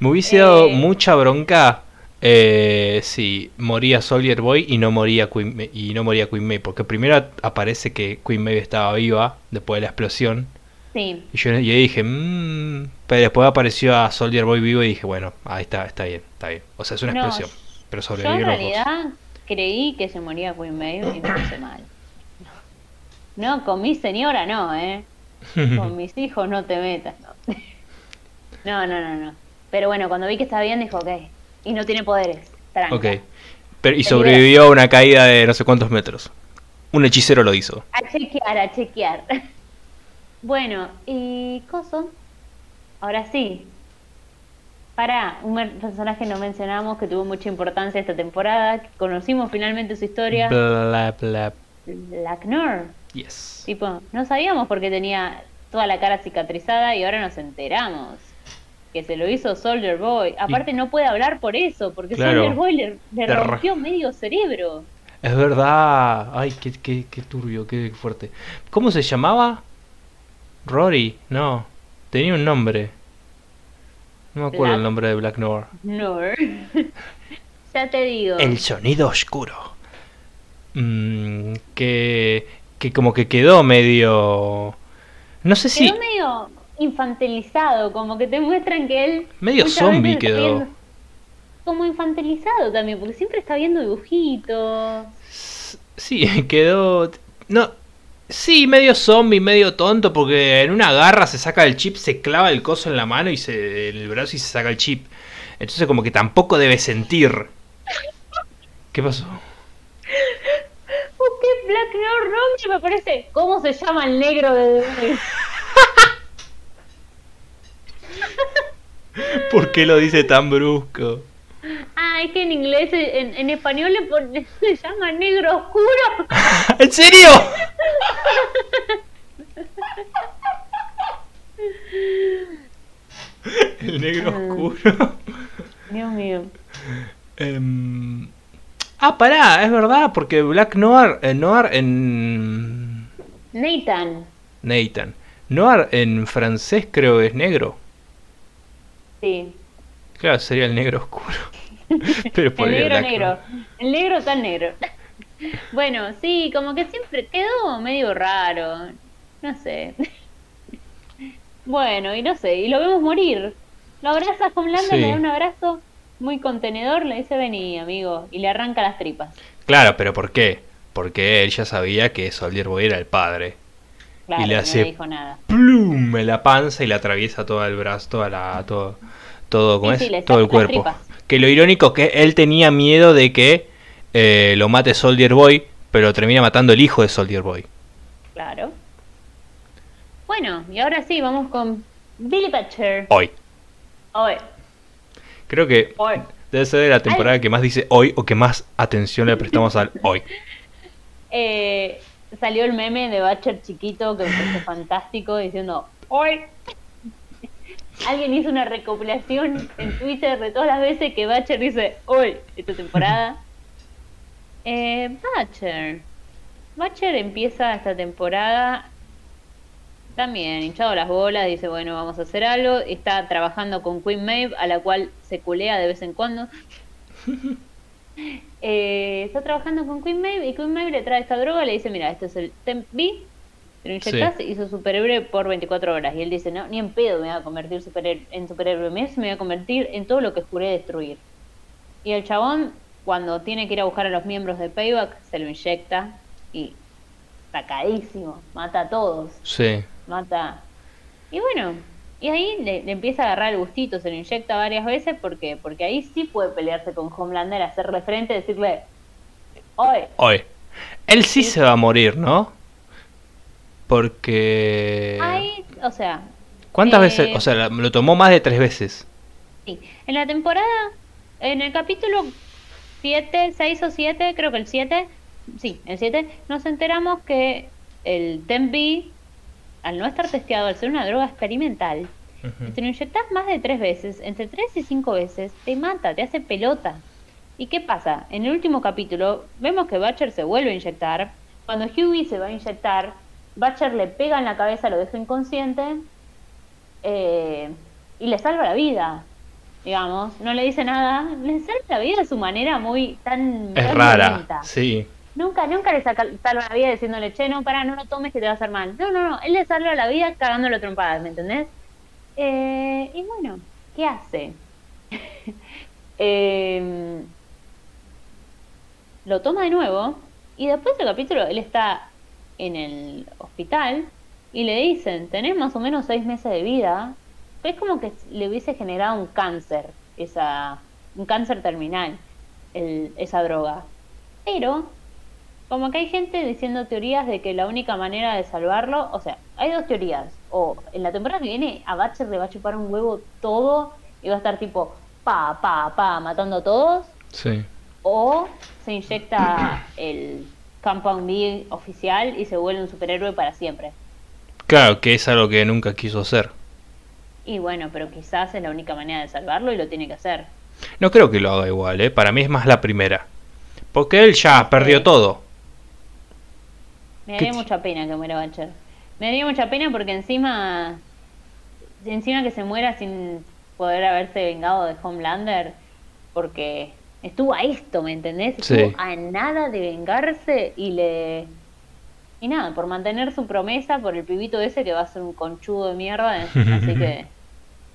Me hubiese dado Eh. mucha bronca eh, si moría Soldier Boy y no moría Queen May, y no moría Queen May, porque primero aparece que Queen May estaba viva después de la explosión Sí. y yo, y ahí dije, mmm, pero después apareció a Soldier Boy vivo y dije, bueno, ahí está, está bien, está bien. O sea, es una No, explosión, pero Yo en sobrevivieron los dos. realidad creí que se moría Queen Maeve y me puse mal. No, con mi señora no, ¿eh? Con mis hijos no te metas, no. No, no, no, no. Pero bueno, cuando vi que estaba bien, dijo, ok. Y no tiene poderes. Tranca. Ok. Pero, y sobrevivió a una caída de no sé cuántos metros. Un hechicero lo hizo. A chequear, a chequear. Bueno, y Coso. Ahora sí. Para, un personaje no mencionamos que tuvo mucha importancia esta temporada. que Conocimos finalmente su historia. Bla, bla, Lacnor. yes. Tipo, no sabíamos por qué tenía toda la cara cicatrizada y ahora nos enteramos que se lo hizo Soldier Boy. Aparte no puede hablar por eso, porque Claro. Soldier Boy le, le rompió medio cerebro. Es verdad. Ay, qué, qué, qué turbio, qué fuerte. ¿Cómo se llamaba? Rory, no. Tenía un nombre. No me acuerdo Black- el nombre de Black Noir. No. ya te digo. El sonido oscuro. Mm, que, que como que quedó medio... No sé si... Quedó medio infantilizado, como que te muestran que él... Medio zombie quedó. viendo- Como infantilizado también, porque siempre está viendo dibujitos. Sí, quedó... No... Sí, medio zombie, medio tonto, porque en una garra se saca el chip, se clava el coso en la mano y se en el brazo y se saca el chip. Entonces como que tampoco debe sentir. ¿Qué pasó? ¿Por qué Black Mirror Rocky me parece? ¿Cómo se llama el negro de ¿Por qué lo dice tan brusco? Ah, es que en inglés, en, en español le, pone- se llama negro oscuro. ¿En serio? El negro Ah. oscuro. Dios mío. Em, Ah, pará, es verdad, porque Black Noir, eh, Noir en... Nathan. Nathan. Noir en francés creo es negro. Sí. Claro, sería el negro oscuro. Pero El negro negro. El negro tan negro. Bueno, sí, como que siempre quedó medio raro. No sé. Bueno, y no sé, y lo vemos morir. Lo abraza a Homelander, Sí. le da un abrazo muy contenedor, le dice vení, amigo, y le arranca las tripas. Claro, pero ¿por qué? Porque él ya sabía que Soldier Boy era el padre. Claro, le no hace- le dijo nada. plum en la panza y le atraviesa todo el brazo, toda la, todo, todo, ¿cómo Sí, es? sí, todo el cuerpo. tripas. Que lo irónico que él tenía miedo de que eh, lo mate Soldier Boy, pero termina matando el hijo de Soldier Boy. Claro. Bueno, y ahora sí, vamos con Billy Butcher. Hoy. Hoy, Creo que hoy. debe ser de la temporada que más dice hoy o que más atención le prestamos al hoy. Eh, salió el meme de Butcher chiquito que me parece fantástico diciendo hoy. Alguien hizo una recopilación en Twitter de todas las veces que Butcher dice hoy esta temporada. Eh, Butcher. Butcher empieza esta temporada también hinchado las bolas, dice bueno vamos a hacer algo. Está trabajando con Queen Maeve a la cual se culea de vez en cuando. eh, está trabajando con Queen Maeve y Queen Maeve le trae esta droga y le dice, mira, esto es el Temp B, te lo inyectas y sos superhéroe por 24 horas. Y él dice, no, ni en pedo me voy a convertir en superhéroe, me voy a convertir en todo lo que juré destruir. Y el chabón, cuando tiene que ir a buscar a los miembros de Payback, se lo inyecta y sacadísimo, mata a todos. Sí. Mata. Y bueno, y ahí le, empieza a agarrar el gustito, se lo inyecta varias veces porque porque ahí sí puede pelearse con Homelander, hacerle frente, decirle, oye. Oye. Él sí, se va a morir, ¿no? Porque... Ahí, o sea... ¿Cuántas veces? O sea, lo tomó más de tres veces. Sí. En la temporada, en el capítulo 7, 6 o 7, creo que el 7, sí, el 7, nos enteramos que el Tembi al no estar testeado, al ser una droga experimental, si te lo inyectas más de tres veces, entre tres y cinco veces, te mata, te hace pelota. ¿Y qué pasa? En el último capítulo vemos que Butcher se vuelve a inyectar. Cuando Hughie se va a inyectar, Butcher le pega en la cabeza, lo deja inconsciente eh, y le salva la vida. Digamos, no le dice nada, le salva la vida de su manera muy tan. Es rara, sí. Nunca, nunca le salva la vida diciéndole, che, no, para, no lo tomes que te va a hacer mal. No, no, no, él le salva la vida cagándolo trompadas, ¿me entendés? Eh, y bueno, ¿qué hace? Em, lo toma de nuevo y después del capítulo él está en el hospital y le dicen, tenés más o menos seis meses de vida. Es como que le hubiese generado un cáncer, esa, un cáncer terminal, esa droga. Pero como que hay gente diciendo teorías de que la única manera de salvarlo, o sea, hay dos teorías. O en la temporada que viene a Batcher le va a chupar un huevo todo y va a estar tipo pa, pa, pa, matando a todos. Sí. O se inyecta el Compound B oficial y se vuelve un superhéroe para siempre. Claro, que es algo que nunca quiso hacer. Y bueno, pero quizás es la única manera de salvarlo y lo tiene que hacer. No creo que lo haga igual, ¿eh? Para mí es más la primera. Porque él ya perdió todo. Me daría mucha pena que muera Butcher. Me daría mucha pena porque encima. Encima que se muera sin poder haberse vengado de Homelander. Porque estuvo a esto, ¿me entendés? Estuvo a nada de vengarse y le. Y nada, por mantener su promesa, por el pibito ese que va a ser un conchudo de mierda. Así que.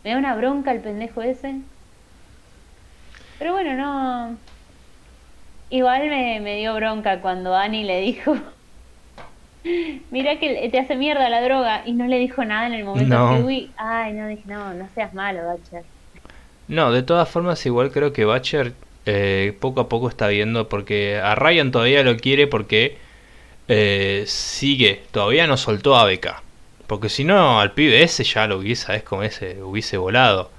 Me da una bronca el pendejo ese. Pero bueno, no. Igual me, me dio bronca cuando Annie le dijo Mira que te hace mierda la droga y no le dijo nada en el momento no. que Ay, no, dije, no, no seas malo, Butcher. No, de todas formas, igual creo que Butcher eh, poco a poco está viendo porque a Ryan todavía lo quiere porque eh, sigue, todavía no soltó a Beca. Porque si no, al pibe ese ya lo hubiese, ¿sabes cómo ese hubiese volado.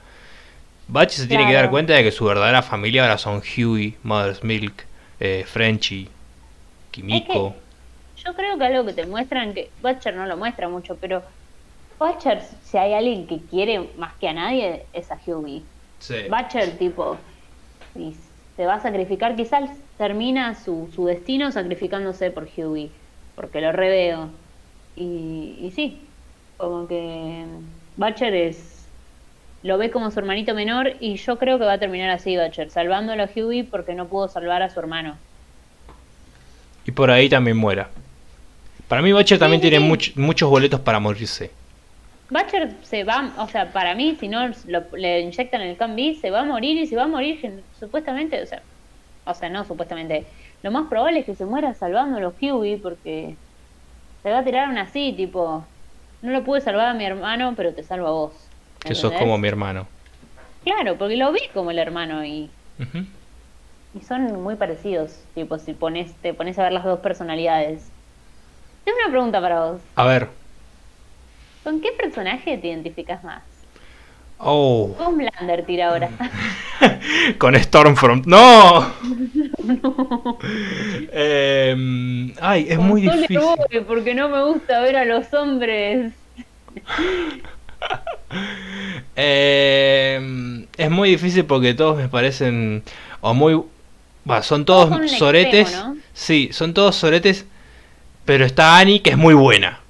Butcher se tiene que dar cuenta de que su verdadera familia ahora son Huey, Mother's Milk, eh, Frenchy, Kimiko yo creo que algo que te muestran, que Butcher no lo muestra mucho, pero Butcher, si hay alguien que quiere más que a nadie, es a Hughie. Sí. Butcher, tipo, y se va a sacrificar, quizás termina su, su destino sacrificándose por Hughie, porque lo reveo. Y, y sí, como que Butcher es lo ve como su hermanito menor y yo creo que va a terminar así Butcher, salvándolo a Hughie porque no pudo salvar a su hermano. Y por ahí también muera. Para mí Butcher también tiene muchos boletos para morirse. Butcher se va, o sea, para mí, si no le inyectan el Cambi, se va a morir y se va a morir supuestamente, o sea, o sea, no supuestamente. Lo más probable es que se muera salvando a los Huey porque se va a tirar aún así, tipo, no lo pude salvar a mi hermano, pero te salvo a vos. Que sos como mi hermano. Claro, porque lo vi como el hermano y, y son muy parecidos, tipo, si pones, te pones a ver las dos personalidades. Tengo una pregunta para vos. A ver. ¿Con qué personaje te identificas más? Oh. Homelander tira ahora. Con Stormfront. ¡No! no. Em, ay, es muy difícil. porque no me gusta ver a los hombres. Em, es muy difícil porque todos me parecen. O muy. son todos soretes. Sí, son todos soretes pero está Annie, que es muy buena.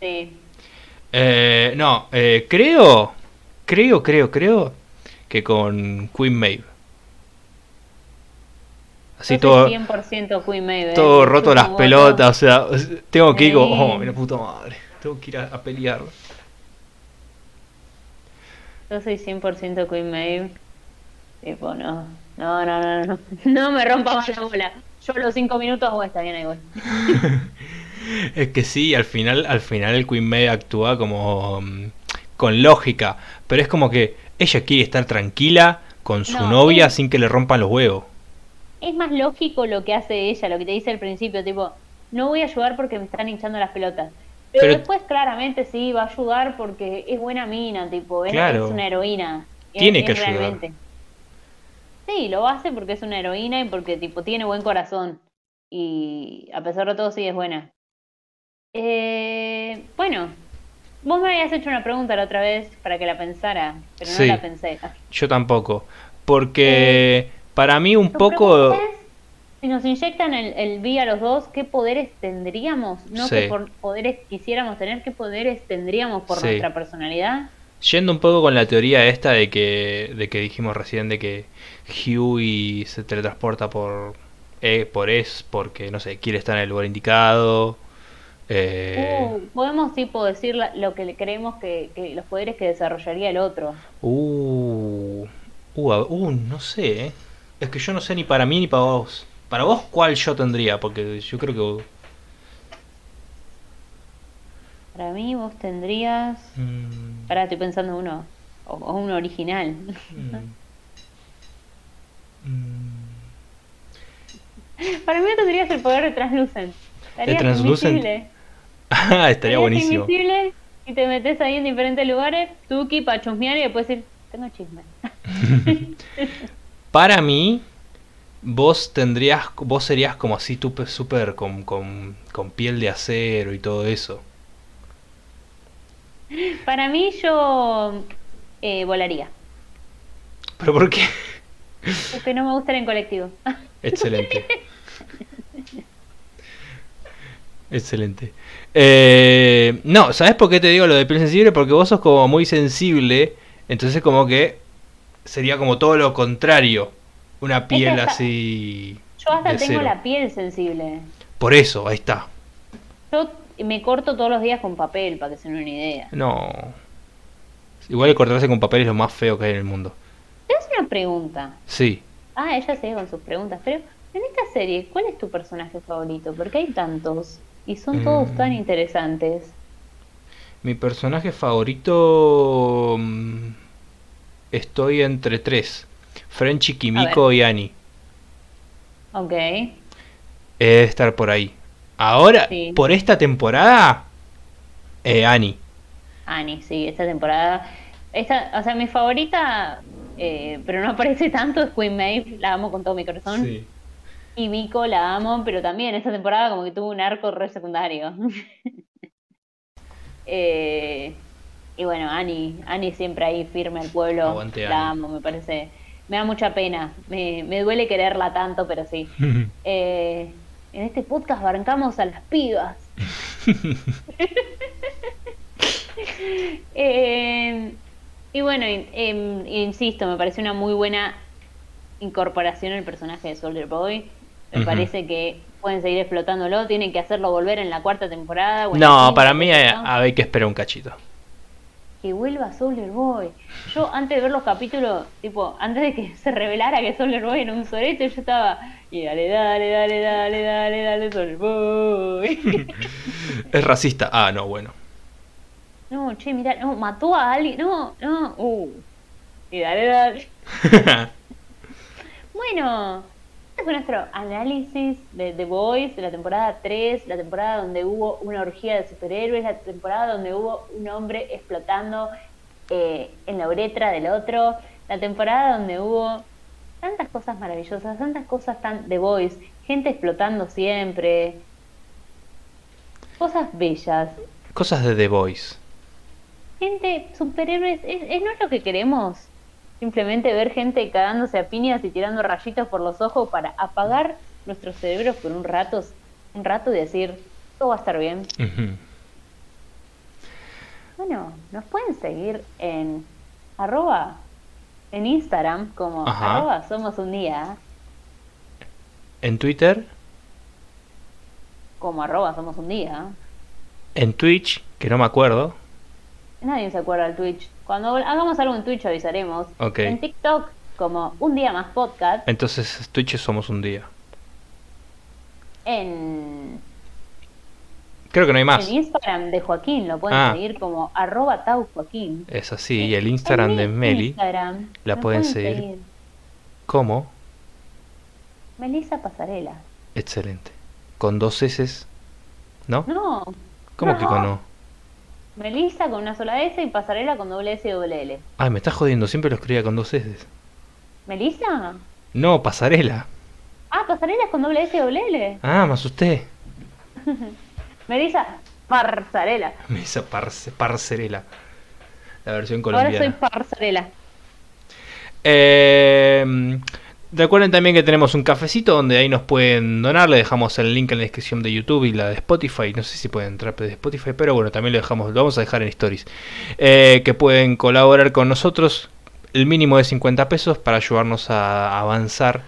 Sí. Eh, no, eh, creo, creo, creo, creo que con Queen Maeve. Así todo, soy 100% Queen Maeve. todo ¿eh? roto las pelotas, o sea, tengo que ir como, oh, mira puta madre, tengo que ir a, a pelear. Yo soy 100% Queen Maeve. Tipo, no. No, no, no, no. No me rompa más la bola. Yo a los 5 minutos, oh, está bien, ahí voy. Es que sí, al final, al final el Queen May actúa como mm, con lógica, pero es como que ella quiere estar tranquila con su No, novia es- sin que le rompan los huevos. Es más lógico lo que hace ella, lo que te dice al principio, tipo, no voy a ayudar porque me están hinchando las pelotas. Pero, Pero- después claramente sí va a ayudar porque es buena mina, tipo, es, Claro. es una heroína. Tiene es que ayudar. realmente. Sí, lo hace porque es una heroína y porque tipo tiene buen corazón. Y a pesar de todo sí es buena. Eh, bueno, vos me habías hecho una pregunta la otra vez para que la pensara, pero no Sí. la pensé. Yo tampoco, porque para mí un poco... es, Si nos inyectan el, el B a los dos, ¿qué poderes tendríamos? No Sí. qué por- poderes quisiéramos tener, ¿qué poderes tendríamos por Sí. nuestra personalidad? Yendo un poco con la teoría esta de que, de que dijimos recién de que Huey se teletransporta por, eh, por es, porque no sé, quiere estar en el lugar indicado. Eh, Uh, podemos tipo decir lo que creemos que, que los poderes que desarrollaría el otro. Uh, uh, uh, no sé, ¿eh? Es que yo no sé ni para mí ni para vos. Para vos, ¿cuál yo tendría? Porque yo creo que... Para mí vos tendrías... mm, Ahora estoy pensando en uno, o, o uno original. mm, mm, Para mí tendrías el poder de Translucent. Estarías Translucent? invisible. Ah, estaría buenísimo. y te metes ahí en diferentes lugares, tuki, para chusmear y después decir, tengo chisme. Para mí, vos tendrías, vos serías como así súper con, con, con piel de acero y todo eso. Para mí yo eh, volaría, ¿Pero por qué? porque no me gusta ir en colectivo. Excelente. Excelente. Eh, no, ¿sabes por qué te digo lo de piel sensible? Porque vos sos como muy sensible, entonces como que sería como todo lo contrario. Una piel hasta- así... Yo hasta de tengo cero. la piel sensible. Por eso, ahí está. Yo me corto todos los días con papel, para que se den una idea. No. Igual el cortarse con papel es lo más feo que hay en el mundo. Te hago una pregunta. Sí. Ah, ella sigue con sus preguntas, pero en esta serie, ¿cuál es tu personaje favorito? Porque hay tantos y son todos Mm. tan interesantes. Mi personaje favorito... mm, Estoy entre tres. Frenchy, Kimiko y Annie. Ok. He de estar por ahí. Ahora, Sí. por esta temporada, eh, Annie. Annie, sí, esta temporada. Esta, o sea, mi favorita, eh, pero no aparece tanto, es Queen Maeve, la amo con todo mi corazón. Y Miko la amo, pero también esta temporada como que tuvo un arco re secundario. Eh, y bueno, Annie, Annie siempre ahí firme al pueblo. Aguante, la Annie. amo, me parece. Me da mucha pena. Me, me duele quererla tanto, pero sí. Eh, en este podcast arrancamos a las pibas. Eh, y bueno, em, insisto, me parece una muy buena incorporación el personaje de Soldier Boy. Me parece que pueden seguir explotándolo, tienen que hacerlo volver en la cuarta temporada. o no, para mí sé hay, que esperar un cachito. Que vuelva Soldier Boy. Yo antes de ver los capítulos, tipo, antes de que se revelara que Soldier Boy era un sorete, yo estaba, y dale, dale, dale, dale, dale, dale, Soldier Boy. Es racista. Ah, no, bueno. no, che, mira, no, mató a alguien, no, no, uh. Y dale, dale. Bueno, este fue nuestro análisis de The Boys de la temporada 3, la temporada donde hubo una orgía de superhéroes, la temporada donde hubo un hombre explotando eh, en la uretra del otro, la temporada donde hubo tantas cosas maravillosas, tantas cosas tan The Boys, gente explotando siempre, cosas bellas, Cosas de The Voice. gente, superhéroes, es, es no es lo que queremos. Simplemente ver gente cagándose a piñas y tirando rayitos por los ojos para apagar nuestros cerebros por un rato, un rato y decir, todo va a estar bien. Bueno, nos pueden seguir en arroba, en Instagram como Ajá. arroba somos un día. En Twitter, como arroba somos un día. en Twitch, que no me acuerdo. Nadie se acuerda del Twitch. Cuando hagamos algo en Twitch avisaremos. En TikTok, como un día más podcast. Entonces, Twitch somos un día. En, Creo que no hay más. en Instagram de Joaquín lo pueden Ah. seguir como arroba tau Joaquín. Es así. Y el Instagram En de Meli, Instagram la pueden seguir. ¿cómo? Melissa Pasarela. Excelente. Con dos S, ¿no? No. ¿Cómo no. que con no? Melissa con una sola S y Pasarela con doble S y doble L. Ay, me estás jodiendo. Siempre lo escribía con dos S. ¿Melissa? No, pasarela. Ah, Pasarela es con doble S y doble L. Ah, me asusté. Melissa Pasarela. Me hizo parce. La versión Ahora soy colombiana. Pasarela. Eh, recuerden también que tenemos un cafecito donde ahí nos pueden donar. Le dejamos el link en la descripción de YouTube y la de Spotify. No sé si pueden entrar de Spotify, pero bueno, también lo dejamos, vamos a dejar en stories. Eh, que pueden colaborar con nosotros. El mínimo de 50 pesos para ayudarnos a avanzar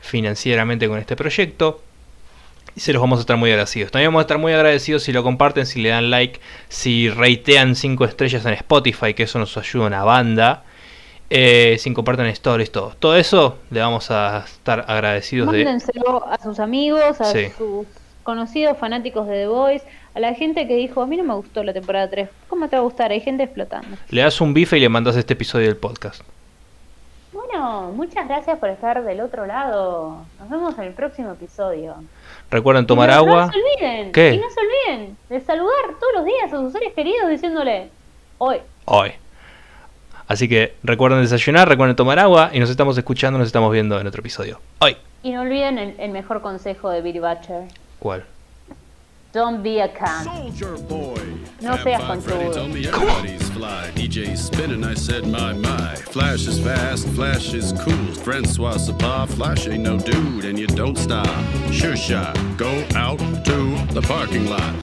financieramente con este proyecto. Y se los vamos a estar muy agradecidos. También vamos a estar muy agradecidos si lo comparten, si le dan like, si reitean 5 estrellas en Spotify, que eso nos ayuda una banda. Eh, si comparten stories, todo. Todo eso le vamos a estar agradecidos de... Mándenselo a sus amigos, a Sí. sus conocidos fanáticos de The Voice, a la gente que dijo, a mí no me gustó la temporada 3. ¿Cómo te va a gustar? Hay gente explotando. Le das un bife y le mandas este episodio del podcast. Bueno, muchas gracias por estar del otro lado. Nos vemos en el próximo episodio. Recuerden tomar Y no- agua. No se olviden. ¿Qué? Y no se olviden de saludar todos los días a sus seres queridos diciéndole, hoy. Hoy. Así que recuerden desayunar, recuerden tomar agua y nos estamos escuchando, nos estamos viendo en otro episodio. Hoy. Y no olviden el, el mejor consejo de Billy Butcher. ¿Cuál? Don't be a cunt. Soldier boy. No seas conchudo. everybody's fly. DJ spinning, I said, my, my. Flash is fast, flash is cool. Francois Sapar, flash ain't no dude, and you don't stop. Sure shot, go out to the parking lot.